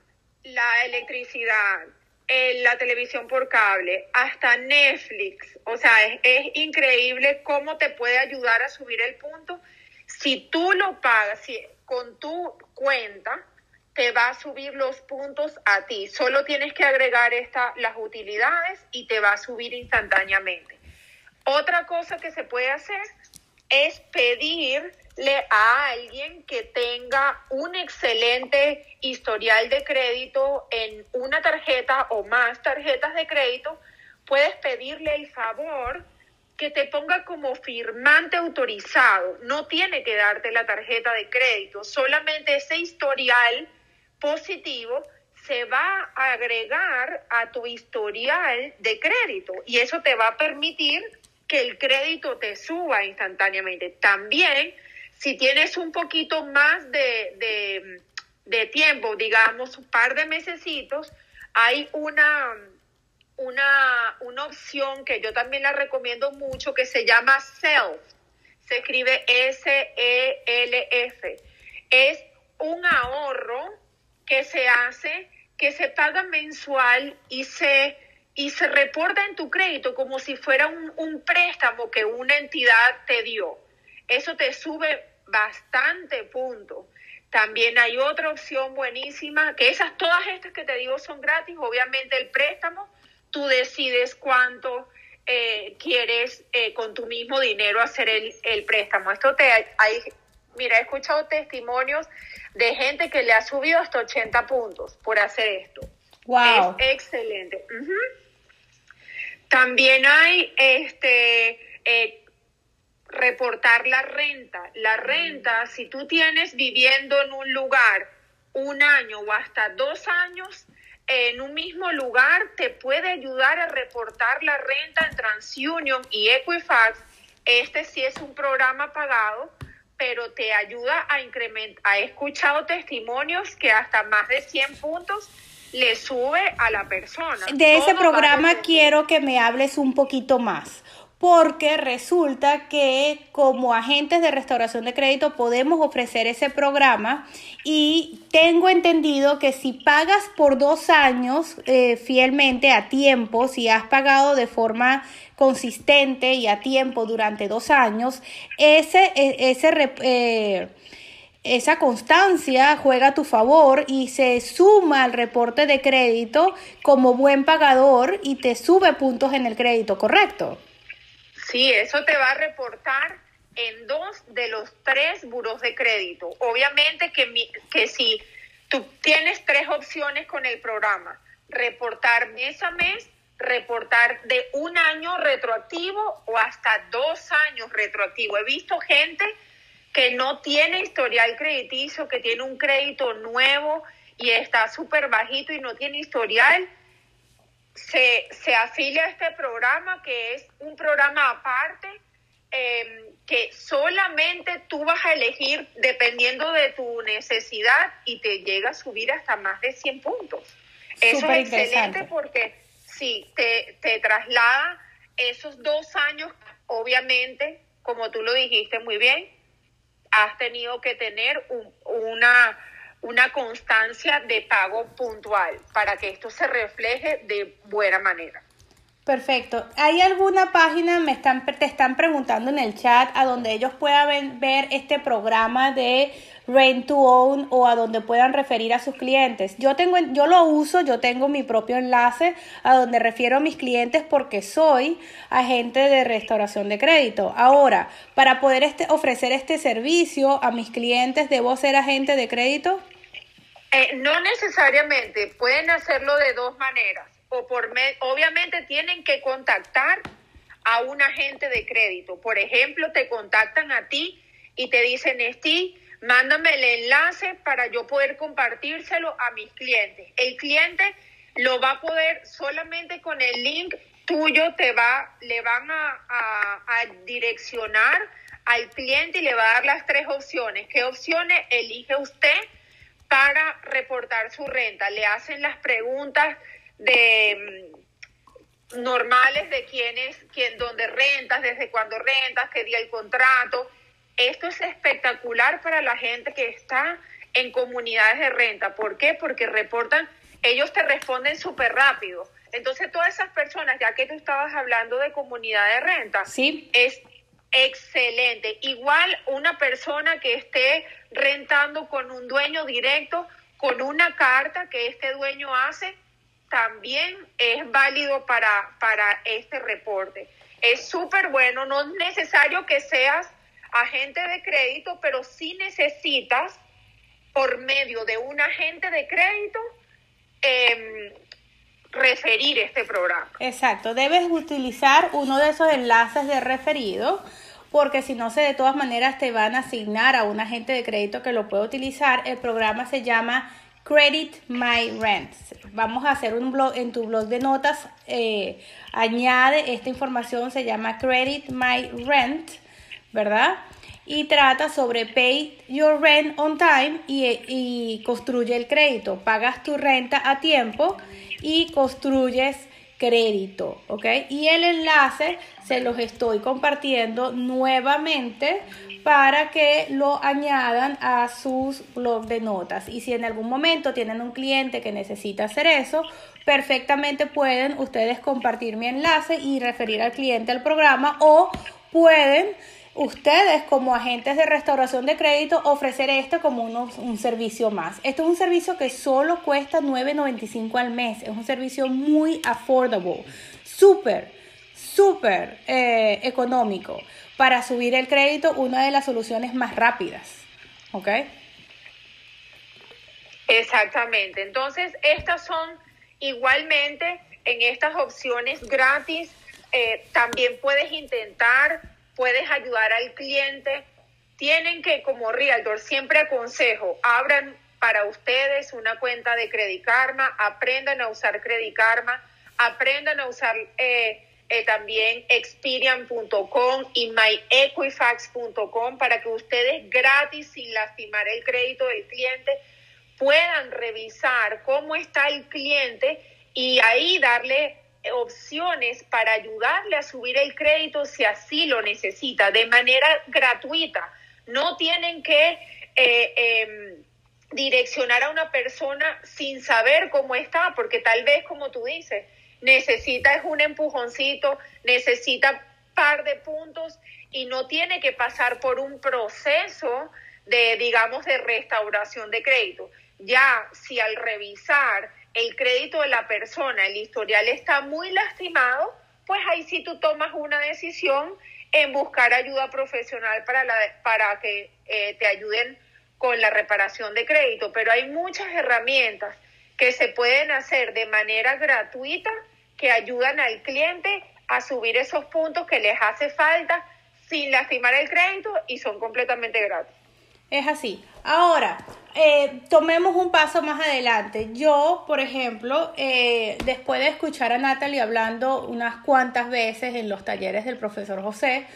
la electricidad, la televisión por cable, hasta Netflix, o sea, es, increíble cómo te puede ayudar a subir el punto. Si tú lo pagas si, con tu cuenta, te va a subir los puntos a ti. Solo tienes que agregar esta, las utilidades y te va a subir instantáneamente. Otra cosa que se puede hacer es pedirle a alguien que tenga un excelente historial de crédito en una tarjeta o más tarjetas de crédito, puedes pedirle el favor que te ponga como firmante autorizado. No tiene que darte la tarjeta de crédito, solamente ese historial positivo se va a agregar a tu historial de crédito y eso te va a permitir que el crédito te suba instantáneamente. También, si tienes un poquito más de, de, tiempo, digamos un par de mesecitos, hay una, una, una opción que yo también la recomiendo mucho que se llama SELF. Se escribe S-E-L-F. Es un ahorro que se hace, que se paga mensual y se y se reporta en tu crédito como si fuera un, préstamo que una entidad te dio. Eso te sube bastante punto. También hay otra opción buenísima, que esas, todas estas que te digo son gratis, obviamente el préstamo, tú decides cuánto eh, quieres eh, con tu mismo dinero hacer el, el préstamo. Esto te hay, mira, he escuchado testimonios de gente que le ha subido hasta 80 puntos por hacer esto. Wow. Es excelente. También hay este eh, reportar la renta. La renta, si tú tienes viviendo en un lugar un año o hasta dos años, en un mismo lugar te puede ayudar a reportar la renta en TransUnion y Equifax. Este sí es un programa pagado, pero te ayuda a incrementar. He escuchado testimonios que hasta más de 100 puntos le sube a la persona. De ese programa quiero que me hables un poquito más, porque resulta que como agentes de restauración de crédito podemos ofrecer ese programa y tengo entendido que si pagas por dos años eh, fielmente a tiempo, si has pagado de forma consistente y a tiempo durante dos años, ese, e, ese eh, esa constancia juega a tu favor y se suma al reporte de crédito como buen pagador y te sube puntos en el crédito, ¿correcto? Sí, eso te va a reportar en dos de los tres buros de crédito. Obviamente que, que si tú tienes tres opciones con el programa. Reportar mes a mes, reportar de un año retroactivo o hasta dos años retroactivo. He visto gente que no tiene historial crediticio, que tiene un crédito nuevo y está súper bajito y no tiene historial, se, se, afilia a este programa que es un programa aparte em, que solamente tú vas a elegir dependiendo de tu necesidad y te llega a subir hasta más de 100 puntos. Eso es excelente porque sí, te, te traslada esos dos años, obviamente, como tú lo dijiste muy bien, has tenido que tener una, una constancia de pago puntual para que esto se refleje de buena manera. Perfecto. ¿Hay alguna página, me están, te están preguntando en el chat, a donde ellos puedan ver este programa de Rent to Own o a donde puedan referir a sus clientes? Yo, tengo, yo lo uso, yo tengo mi propio enlace a donde refiero a mis clientes porque soy agente de restauración de crédito. Ahora, para poder este, ofrecer este servicio a mis clientes, ¿debo ser agente de crédito? Eh, no necesariamente, pueden hacerlo de dos maneras o por obviamente tienen que contactar a un agente de crédito. Por ejemplo, te contactan a ti y te dicen, Esti, mándame el enlace para yo poder compartírselo a mis clientes. El cliente lo va a poder solamente con el link tuyo, te va, le van a, a direccionar al cliente y le va a dar las tres opciones. ¿Qué opciones elige usted para reportar su renta? Le hacen las preguntas de mm, normales de quiénes, quién, dónde rentas, desde cuándo rentas, qué día el contrato. Esto es espectacular para la gente que está en comunidades de renta. ¿Por qué? Porque reportan, ellos te responden súper rápido. Entonces, todas esas personas, ya que tú estabas hablando de comunidad de renta, ¿Sí? es excelente. Igual una persona que esté rentando con un dueño directo, con una carta que este dueño hace, también es válido para, para este reporte. Es súper bueno, no es necesario que seas agente de crédito, pero sí necesitas, por medio de un agente de crédito, em, referir este programa. Exacto, debes utilizar uno de esos enlaces de referido porque si no se de todas maneras te van a asignar a un agente de crédito que lo puede utilizar. El programa se llama Credit My Rent. Vamos a hacer un blog en tu blog de notas. Eh, añade esta información, se llama Credit My Rent, ¿verdad? Y trata sobre pay your rent on time y, y construye el crédito. Pagas tu renta a tiempo y construyes crédito, ¿ok? Y el enlace se los estoy compartiendo nuevamente para que lo añadan a sus blog de notas. Y si en algún momento tienen un cliente que necesita hacer eso, perfectamente pueden ustedes compartir mi enlace y referir al cliente al programa o pueden ustedes como agentes de restauración de crédito ofrecer esto como un servicio más. Esto es un servicio que solo cuesta $9.95 al mes. Es un servicio muy affordable, súper, súper eh, económico para subir el crédito una de las soluciones más rápidas. ¿Ok? Exactamente. Entonces, estas son igualmente en estas opciones gratis. Eh, también puedes intentar, puedes ayudar al cliente. Tienen que, como Realtor, siempre aconsejo, abran para ustedes una cuenta de Credit Karma, aprendan a usar Credit Karma, aprendan a usar eh, eh, también experian.com y myequifax.com para que ustedes gratis, sin lastimar el crédito del cliente, puedan revisar cómo está el cliente y ahí darle opciones para ayudarle a subir el crédito si así lo necesita, de manera gratuita. No tienen que eh, em, direccionar a una persona sin saber cómo está, porque tal vez, como tú dices, necesita es un empujoncito, necesita par de puntos y no tiene que pasar por un proceso de, digamos, de restauración de crédito. Ya si al revisar el crédito de la persona, el historial está muy lastimado, pues ahí sí tú tomas una decisión en buscar ayuda profesional para, la, para que eh, te ayuden con la reparación de crédito, pero hay muchas herramientas que se pueden hacer de manera gratuita que ayudan al cliente a subir esos puntos que les hace falta sin lastimar el crédito y son completamente gratis. Es así. Ahora, eh, tomemos un paso más adelante. Yo, por ejemplo, eh, después de escuchar a Natalie hablando unas cuantas veces en los talleres del profesor José,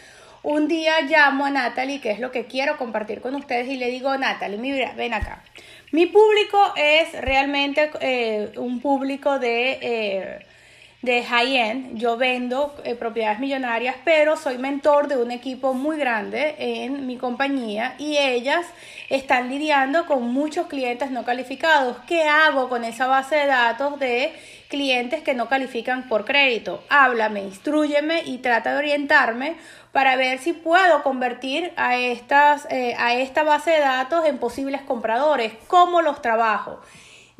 un día llamo a Natalie, que es lo que quiero compartir con ustedes, y le digo, Natalie, mira, ven acá. Mi público es realmente eh, un público de de high-end. Yo vendo eh, propiedades millonarias, pero soy mentor de un equipo muy grande en mi compañía y ellas están lidiando con muchos clientes no calificados. ¿Qué hago con esa base de datos de clientes que no califican por crédito? Háblame, instruyeme y trata de orientarme para ver si puedo convertir a, estas, eh, a esta base de datos en posibles compradores. ¿Cómo los trabajo?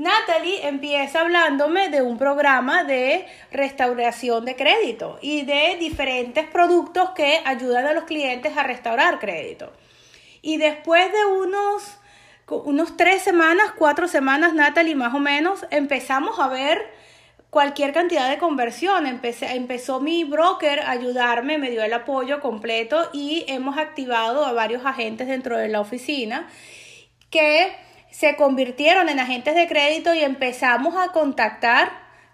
Natalie empieza hablándome de un programa de restauración de crédito y de diferentes productos que ayudan a los clientes a restaurar crédito. Y después de unos, unos tres semanas, cuatro semanas, Natalie más o menos, empezamos a ver cualquier cantidad de conversión. Empezó mi broker a ayudarme, me dio el apoyo completo y hemos activado a varios agentes dentro de la oficina que se convirtieron en agentes de crédito y empezamos a contactar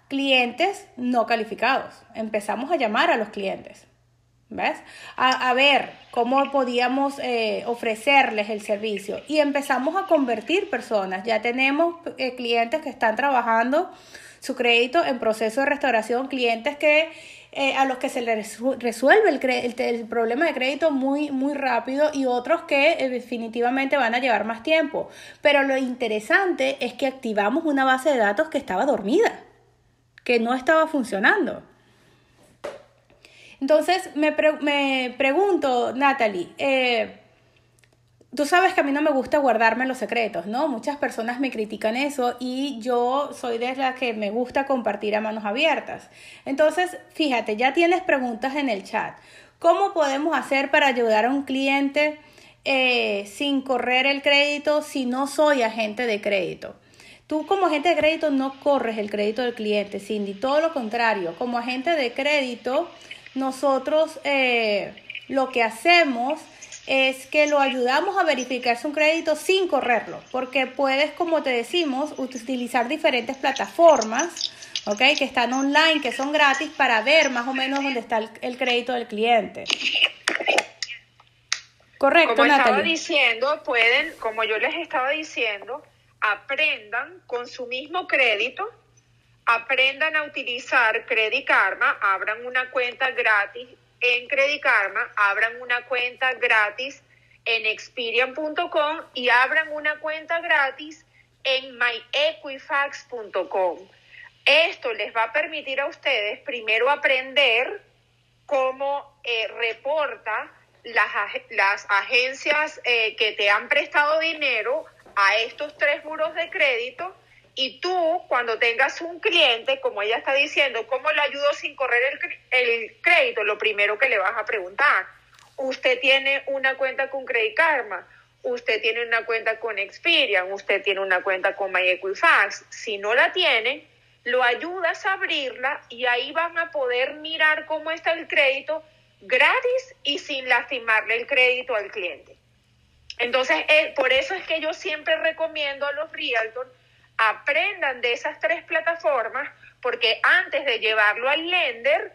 clientes no calificados. Empezamos a llamar a los clientes. ¿Ves? A, ver cómo podíamos eh, ofrecerles el servicio. Y empezamos a convertir personas. Ya tenemos eh, clientes que están trabajando su crédito en proceso de restauración, clientes que eh, a los que se les resuelve el, el, problema de crédito muy, muy rápido y otros que eh, definitivamente van a llevar más tiempo. Pero lo interesante es que activamos una base de datos que estaba dormida, que no estaba funcionando. Entonces me, me pregunto, Natalie, eh, Tú sabes que a mí no me gusta guardarme los secretos, ¿no? Muchas personas me critican eso y yo soy de las que me gusta compartir a manos abiertas. Entonces, fíjate, ya tienes preguntas en el chat. ¿Cómo podemos hacer para ayudar a un cliente eh, sin correr el crédito si no soy agente de crédito? Tú como agente de crédito no corres el crédito del cliente, Cindy, todo lo contrario. Como agente de crédito, nosotros eh, lo que hacemos es que lo ayudamos a verificar su crédito sin correrlo, porque puedes, como te decimos, utilizar diferentes plataformas, ¿ok? Que están online, que son gratis para ver más o menos dónde está el, crédito del cliente. Correcto, como estaba diciendo, pueden, como yo les estaba diciendo, aprendan con su mismo crédito, aprendan a utilizar Credit Karma, abran una cuenta gratis en Credit Karma, abran una cuenta gratis en experian.com y abran una cuenta gratis en myequifax.com. Esto les va a permitir a ustedes primero aprender cómo eh, reporta las, las agencias eh, que te han prestado dinero a estos tres muros de crédito y tú, cuando tengas un cliente, como ella está diciendo, ¿cómo le ayudo sin correr el, crédito? Lo primero que le vas a preguntar. Usted tiene una cuenta con Credit Karma, usted tiene una cuenta con Experian, usted tiene una cuenta con MyEquifax. Si no la tiene, lo ayudas a abrirla y ahí van a poder mirar cómo está el crédito gratis y sin lastimarle el crédito al cliente. Entonces, eh, por eso es que yo siempre recomiendo a los realtors aprendan de esas tres plataformas, porque antes de llevarlo al lender,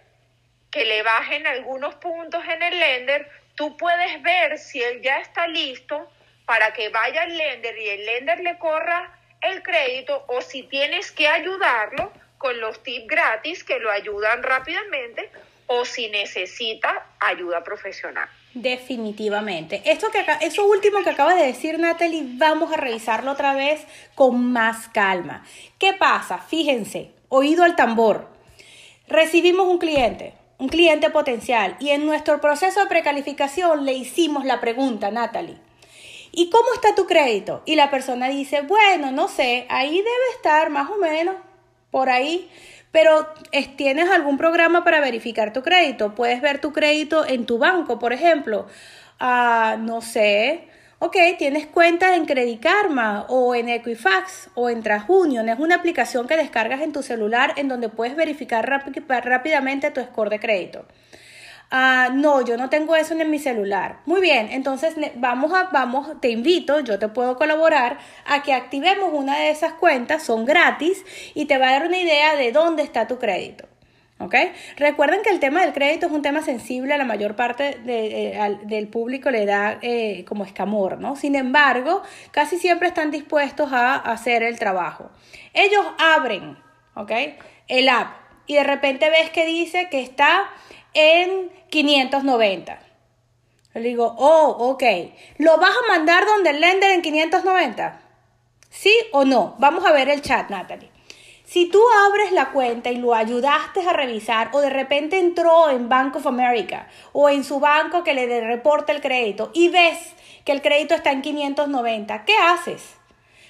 que le bajen algunos puntos en el lender, tú puedes ver si él ya está listo para que vaya al lender y el lender le corra el crédito o si tienes que ayudarlo con los tips gratis que lo ayudan rápidamente o si necesita ayuda profesional. Definitivamente. Esto que eso último que acaba de decir Natalie, vamos a revisarlo otra vez con más calma. ¿Qué pasa? Fíjense, oído al tambor. Recibimos un cliente, un cliente potencial, y en nuestro proceso de precalificación le hicimos la pregunta, Natalie. ¿Y cómo está tu crédito? Y la persona dice, bueno, no sé, ahí debe estar más o menos, por ahí. Pero ¿tienes algún programa para verificar tu crédito? Puedes ver tu crédito en tu banco, por ejemplo. Ah, no sé. Ok, tienes cuenta en Credit Karma o en Equifax o en TransUnion. Es una aplicación que descargas en tu celular en donde puedes verificar rápidamente tu score de crédito. Ah, no, yo no tengo eso en mi celular. Muy bien, entonces vamos a, vamos, te invito, yo te puedo colaborar a que activemos una de esas cuentas, son gratis y te va a dar una idea de dónde está tu crédito. ¿Ok? Recuerden que el tema del crédito es un tema sensible, a la mayor parte del público le da eh, como escamor, ¿no? Sin embargo, casi siempre están dispuestos a hacer el trabajo. Ellos abren, ¿ok? El app y de repente ves que dice que está en 590. Le digo, oh, ok. ¿Lo vas a mandar donde el lender en 590? ¿Sí o no? Vamos a ver el chat, Natalie. Si tú abres la cuenta y lo ayudaste a revisar o de repente entró en Bank of America o en su banco que le reporta el crédito y ves que el crédito está en 590, ¿qué haces?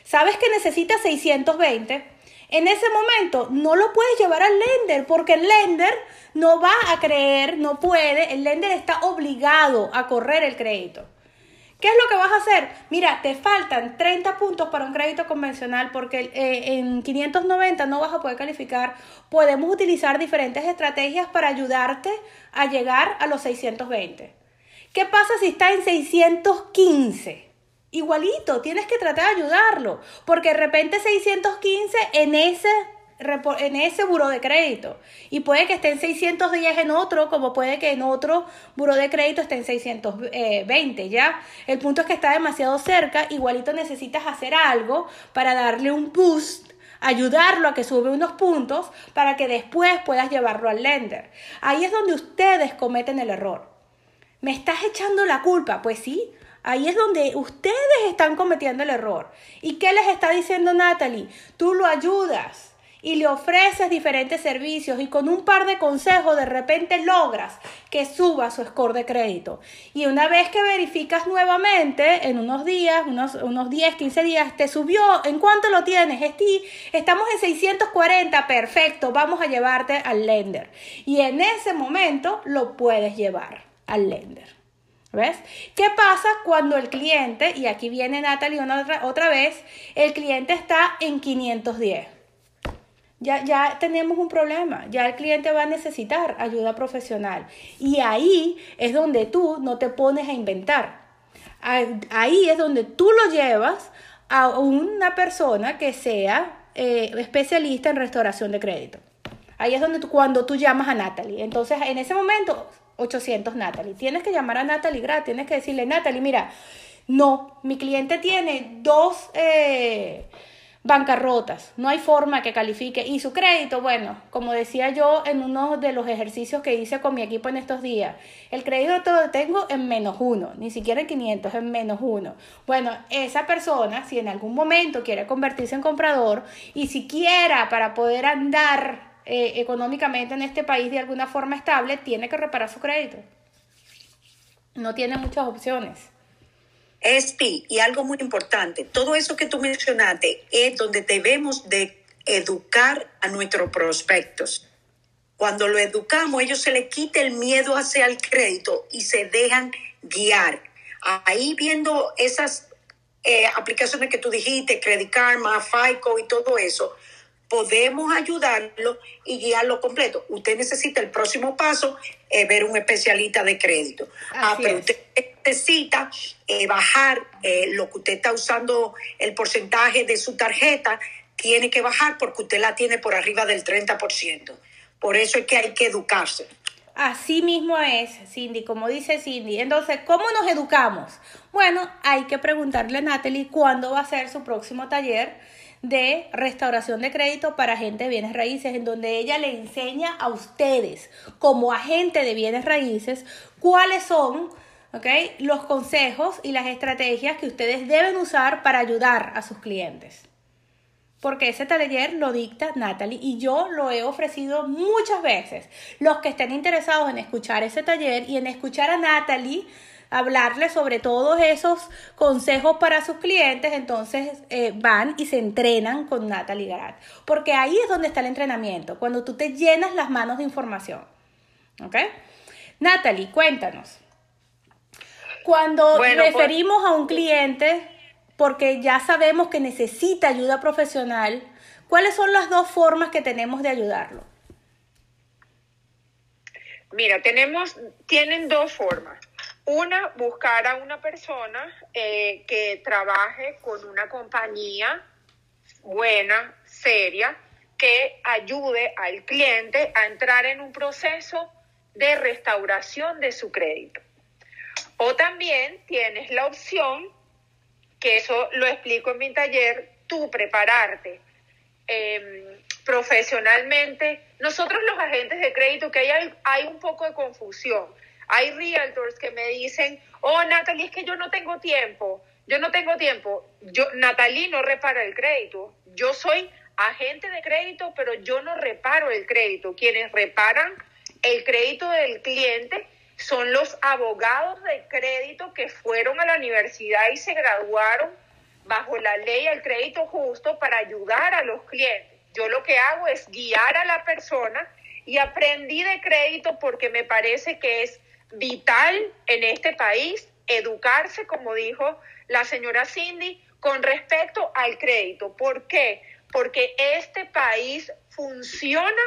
¿Sabes que necesitas 620? En ese momento no lo puedes llevar al lender porque el lender no va a creer, no puede, el lender está obligado a correr el crédito. ¿Qué es lo que vas a hacer? Mira, te faltan 30 puntos para un crédito convencional porque eh, en 590 no vas a poder calificar. Podemos utilizar diferentes estrategias para ayudarte a llegar a los 620. ¿Qué pasa si está en 615? igualito, tienes que tratar de ayudarlo, porque de repente 615 en ese en ese buro de crédito. Y puede que esté en 610 en otro como puede que en otro buro de crédito esté en 620 ya el punto es que está demasiado cerca igualito necesitas hacer algo para darle un boost ayudarlo a que sube unos puntos para que después puedas llevarlo al lender. Ahí es donde ustedes cometen el error. Me estás echando la culpa pues sí. Ahí es donde ustedes están cometiendo el error. ¿Y qué les está diciendo Natalie? Tú lo ayudas y le ofreces diferentes servicios y con un par de consejos de repente logras que suba su score de crédito. Y una vez que verificas nuevamente, en unos días, unos, unos 10, 15 días, te subió, ¿en cuánto lo tienes? Estamos en 640, perfecto, vamos a llevarte al lender. Y en ese momento lo puedes llevar al lender. ¿Ves? ¿Qué pasa cuando el cliente, y aquí viene Natalie otra, otra vez, el cliente está en 510? Ya, ya tenemos un problema, ya el cliente va a necesitar ayuda profesional. Y ahí es donde tú no te pones a inventar. Ahí es donde tú lo llevas a una persona que sea eh, especialista en restauración de crédito. Ahí es donde tú, cuando tú llamas a Natalie. Entonces, en ese momento, 800 Natalie. Tienes que llamar a Natalie gratis, tienes que decirle, Natalie, mira, no, mi cliente tiene dos eh, bancarrotas, no hay forma que califique. Y su crédito, bueno, como decía yo en uno de los ejercicios que hice con mi equipo en estos días, el crédito todo tengo en menos uno, ni siquiera en 500, en menos uno. Bueno, esa persona, si en algún momento quiere convertirse en comprador y siquiera para poder andar eh, económicamente en este país de alguna forma estable, tiene que reparar su crédito. No tiene muchas opciones. Espi, y algo muy importante, todo eso que tú mencionaste es donde debemos de educar a nuestros prospectos. Cuando lo educamos, ellos se les quita el miedo hacia el crédito y se dejan guiar. Ahí viendo esas eh, aplicaciones que tú dijiste, Credit Karma, FICO y todo eso, podemos ayudarlo y guiarlo completo. Usted necesita el próximo paso, eh, ver un especialista de crédito. ah, pero usted necesita eh, bajar eh, lo que usted está usando, el porcentaje de su tarjeta, tiene que bajar porque usted la tiene por arriba del 30%. Por eso es que hay que educarse. Así mismo es, Cindy, como dice Cindy. Entonces, ¿cómo nos educamos? Bueno, hay que preguntarle a Natalie cuándo va a ser su próximo taller de restauración de crédito para agentes de bienes raíces, en donde ella le enseña a ustedes, como agente de bienes raíces, cuáles son los consejos y las estrategias que ustedes deben usar para ayudar a sus clientes. Porque ese taller lo dicta Natalie y yo lo he ofrecido muchas veces. Los que estén interesados en escuchar ese taller y en escuchar a Natalie hablarle sobre todos esos consejos para sus clientes, entonces eh, van y se entrenan con Natalie Garat. Porque ahí es donde está el entrenamiento, cuando tú te llenas las manos de información. ¿Ok? Natalie, cuéntanos. Cuando pues referimos a un cliente porque ya sabemos que necesita ayuda profesional, ¿cuáles son las dos formas que tenemos de ayudarlo? Mira, tenemos, tienen dos formas. Una, buscar a una persona eh, que trabaje con una compañía buena, seria, que ayude al cliente a entrar en un proceso de restauración de su crédito. O también tienes la opción, que eso lo explico en mi taller, tú prepararte em, profesionalmente. Nosotros los agentes de crédito, que hay, hay un poco de confusión. Hay realtors que me dicen, oh Natalie, es que yo no tengo tiempo, yo no tengo tiempo. Yo, Natalie no repara el crédito. Yo soy agente de crédito, pero yo no reparo el crédito. Quienes reparan el crédito del cliente son los abogados de crédito que fueron a la universidad y se graduaron bajo la ley del crédito justo para ayudar a los clientes. Yo lo que hago es guiar a la persona y aprendí de crédito porque me parece que es vital en este país educarse, como dijo la señora Cindy, con respecto al crédito. ¿Por qué? Porque este país funciona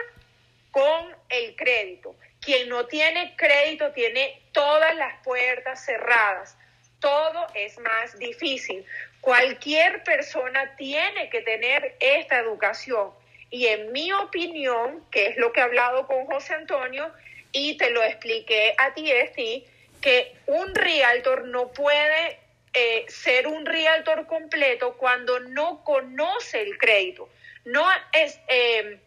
con el crédito. Quien no tiene crédito tiene todas las puertas cerradas. Todo es más difícil. Cualquier persona tiene que tener esta educación. Y en mi opinión, que es lo que he hablado con José Antonio y te lo expliqué a ti, Esti, que un realtor no puede eh, ser un realtor completo cuando no conoce el crédito. No es, eh,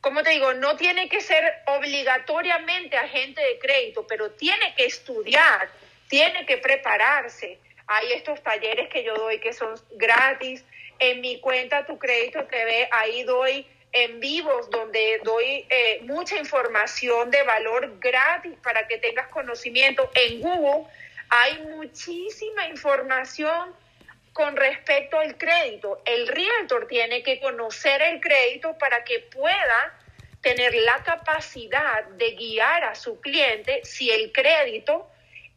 como te digo, no tiene que ser obligatoriamente agente de crédito, pero tiene que estudiar, tiene que prepararse. Hay estos talleres que yo doy que son gratis. En mi cuenta Tu Crédito TV, ahí doy en vivos donde doy eh, mucha información de valor gratis para que tengas conocimiento. En Google hay muchísima información con respecto al crédito. El realtor tiene que conocer el crédito para que pueda tener la capacidad de guiar a su cliente si el crédito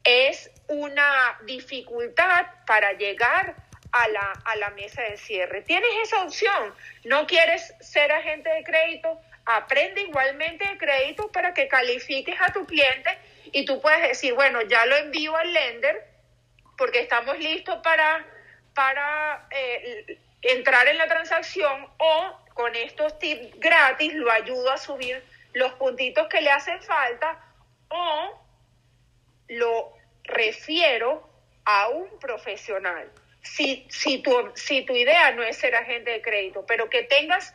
es una dificultad para llegar a la, a la mesa de cierre. Tienes esa opción. No quieres ser agente de crédito, aprende igualmente de crédito para que califiques a tu cliente y tú puedes decir, bueno, ya lo envío al lender porque estamos listos para, para eh, entrar en la transacción o con estos tips gratis lo ayudo a subir los puntitos que le hacen falta o lo refiero a un profesional. Si, si, tu, si tu idea no es ser agente de crédito, pero que tengas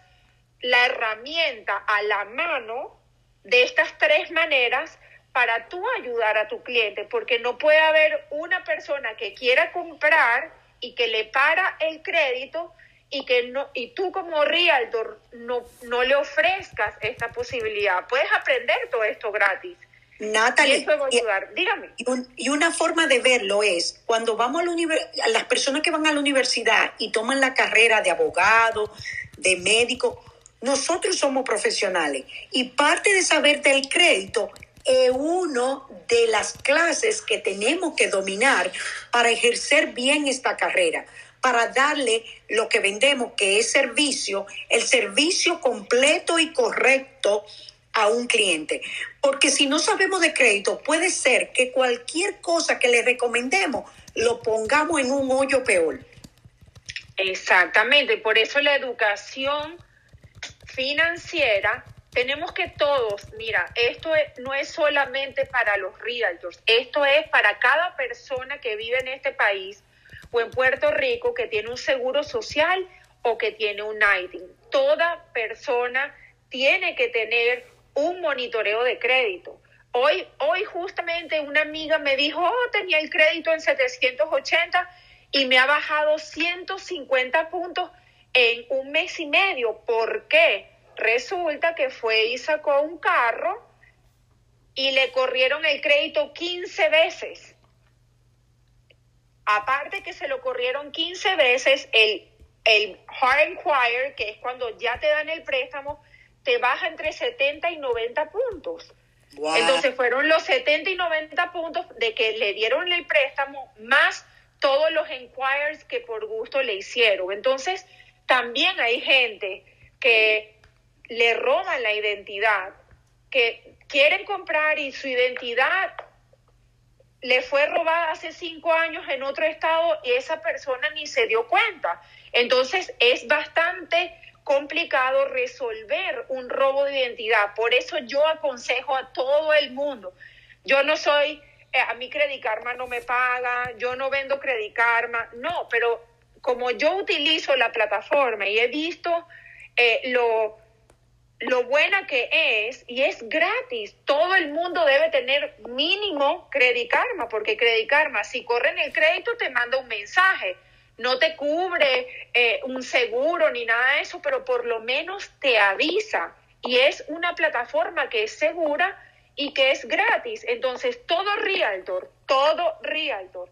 la herramienta a la mano de estas tres maneras para tú ayudar a tu cliente, porque no puede haber una persona que quiera comprar y que le para el crédito y que no y tú como realtor no, no le ofrezcas esta posibilidad. Puedes aprender todo esto gratis. Natalie, y, ayudar. Dígame. Y, una forma de verlo es cuando vamos a la las personas que van a la universidad y toman la carrera de abogado, de médico, nosotros somos profesionales y parte de saber del crédito es uno de las clases que tenemos que dominar para ejercer bien esta carrera, para darle lo que vendemos, que es servicio, el servicio completo y correcto a un cliente. Porque si no sabemos de crédito, puede ser que cualquier cosa que le recomendemos lo pongamos en un hoyo peor. Exactamente, por eso la educación financiera tenemos que todos, mira, esto no es solamente para los realtors, esto es para cada persona que vive en este país o en Puerto Rico que tiene un seguro social o que tiene un ITIN. Toda persona tiene que tener un monitoreo de crédito. Hoy, hoy justamente una amiga me dijo, oh, tenía el crédito en 780 y me ha bajado 150 puntos en un mes y medio. ¿Por qué? Resulta que fue y sacó un carro y le corrieron el crédito 15 veces. Aparte que se lo corrieron 15 veces, el, el hard inquire, que es cuando ya te dan el préstamo, te baja entre 70 y 90 puntos. Entonces fueron los 70 y 90 puntos de que le dieron el préstamo más todos los enquires que por gusto le hicieron. Entonces, también hay gente que le roban la identidad, que quieren comprar y su identidad le fue robada hace cinco años en otro estado y esa persona ni se dio cuenta. Entonces es bastante complicado resolver un robo de identidad. Por eso yo aconsejo a todo el mundo. Yo no soy, eh, a mí Credit Karma no me paga, yo no vendo Credit Karma, no, pero como yo utilizo la plataforma y he visto eh, lo, lo buena que es y es gratis, todo el mundo debe tener mínimo Credit Karma, porque Credit Karma, si corren el crédito, te manda un mensaje no te cubre eh, un seguro ni nada de eso, pero por lo menos te avisa. Y es una plataforma que es segura y que es gratis. Entonces, todo realtor, todo realtor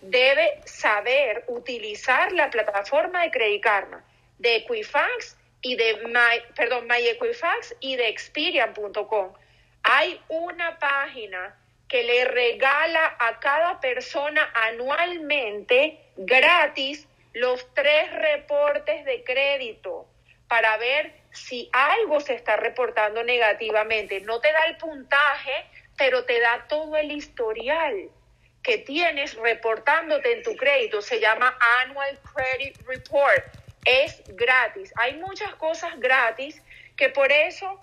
debe saber utilizar la plataforma de Credit Karma, de Equifax y de My, perdón, My Equifax y de Experian.com. Hay una página que le regala a cada persona anualmente gratis los tres reportes de crédito para ver si algo se está reportando negativamente. No te da el puntaje, pero te da todo el historial que tienes reportándote en tu crédito. Se llama Annual Credit Report. Es gratis. Hay muchas cosas gratis que por eso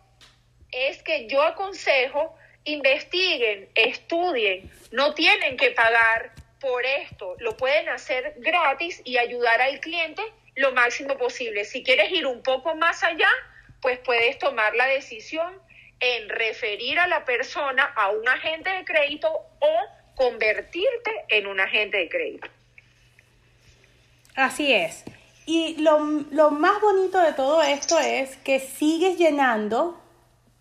es que yo aconsejo investiguen, estudien, no tienen que pagar por esto, lo pueden hacer gratis y ayudar al cliente lo máximo posible. Si quieres ir un poco más allá, pues puedes tomar la decisión en referir a la persona a un agente de crédito o convertirte en un agente de crédito. Así es. Y lo, lo más bonito de todo esto es que sigues llenando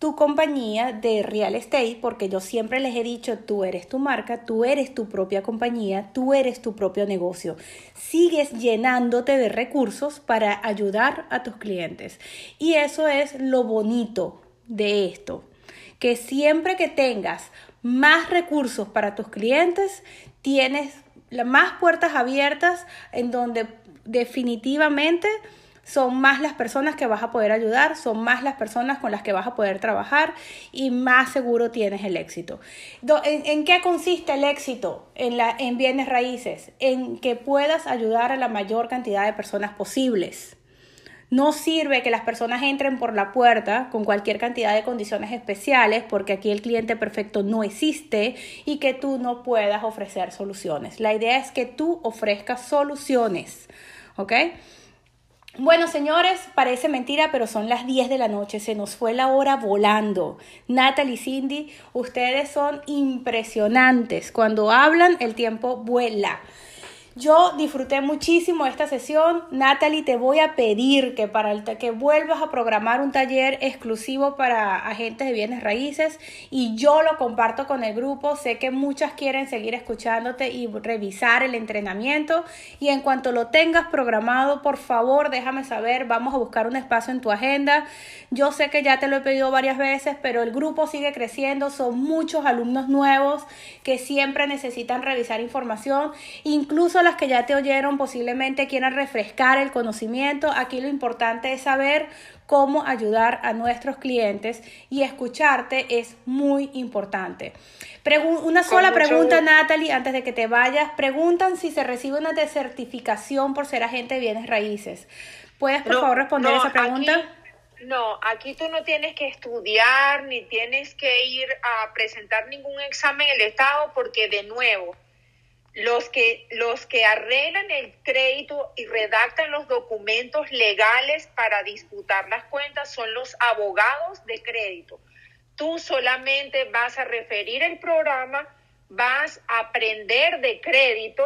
tu compañía de real estate, porque yo siempre les he dicho, tú eres tu marca, tú eres tu propia compañía, tú eres tu propio negocio. Sigues llenándote de recursos para ayudar a tus clientes. Y eso es lo bonito de esto, que siempre que tengas más recursos para tus clientes, tienes más puertas abiertas en donde definitivamente son más las personas que vas a poder ayudar, son más las personas con las que vas a poder trabajar y más seguro tienes el éxito. ¿En, qué consiste el éxito en, la, en bienes raíces? En que puedas ayudar a la mayor cantidad de personas posibles. No sirve que las personas entren por la puerta con cualquier cantidad de condiciones especiales porque aquí el cliente perfecto no existe y que tú no puedas ofrecer soluciones. La idea es que tú ofrezcas soluciones, ¿ok? Bueno, señores, parece mentira, pero son las 10 de la noche, se nos fue la hora volando. Natalie Cindy, ustedes son impresionantes. Cuando hablan, el tiempo vuela. Yo disfruté muchísimo esta sesión. Natalie, te voy a pedir que para el que vuelvas a programar un taller exclusivo para agentes de bienes raíces y yo lo comparto con el grupo. Sé que muchas quieren seguir escuchándote y revisar el entrenamiento y en cuanto lo tengas programado, por favor, déjame saber. Vamos a buscar un espacio en tu agenda. Yo sé que ya te lo he pedido varias veces, pero el grupo sigue creciendo. Son muchos alumnos nuevos que siempre necesitan revisar información, incluso que ya te oyeron posiblemente quieran refrescar el conocimiento. Aquí lo importante es saber cómo ayudar a nuestros clientes y escucharte es muy importante. una sola pregunta, Natalie, antes de que te vayas. Preguntan si se recibe una desertificación por ser agente de bienes raíces. ¿Puedes, por favor, responder esa pregunta? no, aquí tú no tienes que estudiar ni tienes que ir a presentar ningún examen en el Estado porque, de nuevo, los que, los que arreglan el crédito y redactan los documentos legales para disputar las cuentas son los abogados de crédito. Tú solamente vas a referir el programa, vas a aprender de crédito,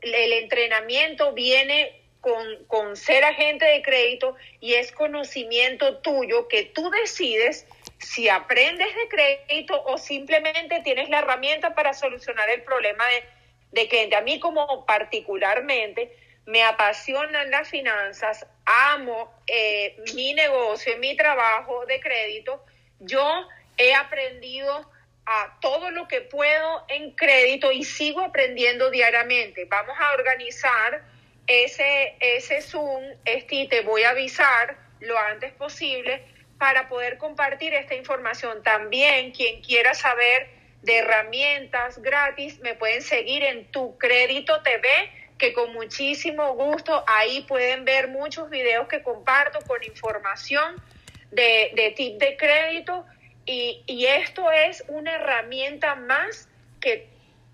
el entrenamiento viene con, con ser agente de crédito y es conocimiento tuyo que tú decides si aprendes de crédito o simplemente tienes la herramienta para solucionar el problema de de que a mí como particularmente me apasionan las finanzas, amo eh, mi negocio, mi trabajo de crédito, yo he aprendido a todo lo que puedo en crédito y sigo aprendiendo diariamente. Vamos a organizar ese, ese Zoom, este, te voy a avisar lo antes posible para poder compartir esta información. También quien quiera saber de herramientas gratis, me pueden seguir en Tu Crédito TV, que con muchísimo gusto ahí pueden ver muchos videos que comparto con información de, de tip de crédito y, y esto es una herramienta más que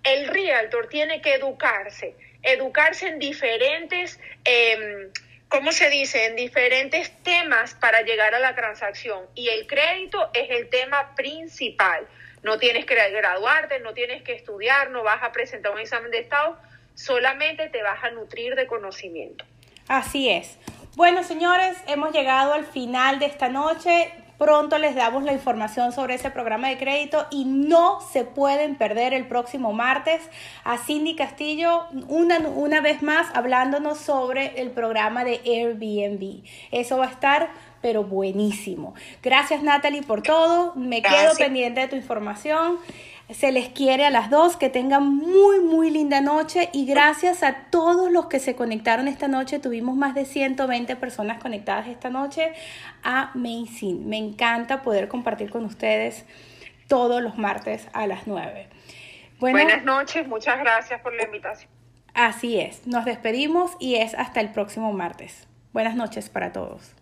el realtor tiene que educarse, educarse en diferentes, eh, ¿cómo se dice?, en diferentes temas para llegar a la transacción. Y el crédito es el tema principal. No tienes que graduarte, no tienes que estudiar, no vas a presentar un examen de estado, solamente te vas a nutrir de conocimiento. Así es. Bueno, señores, hemos llegado al final de esta noche. Pronto les damos la información sobre ese programa de crédito y no se pueden perder el próximo martes a Cindy Castillo una, una vez más hablándonos sobre el programa de Airbnb. Eso va a estar pero buenísimo. Gracias Natalie por todo. Me quedo pendiente de tu información. Se les quiere a las dos, que tengan muy, muy linda noche y gracias a todos los que se conectaron esta noche. Tuvimos más de 120 personas conectadas esta noche. Amazing. Me encanta poder compartir con ustedes todos los martes a las 9. Buenas noches, muchas gracias por la invitación. Así es, nos despedimos y es hasta el próximo martes. Buenas noches para todos.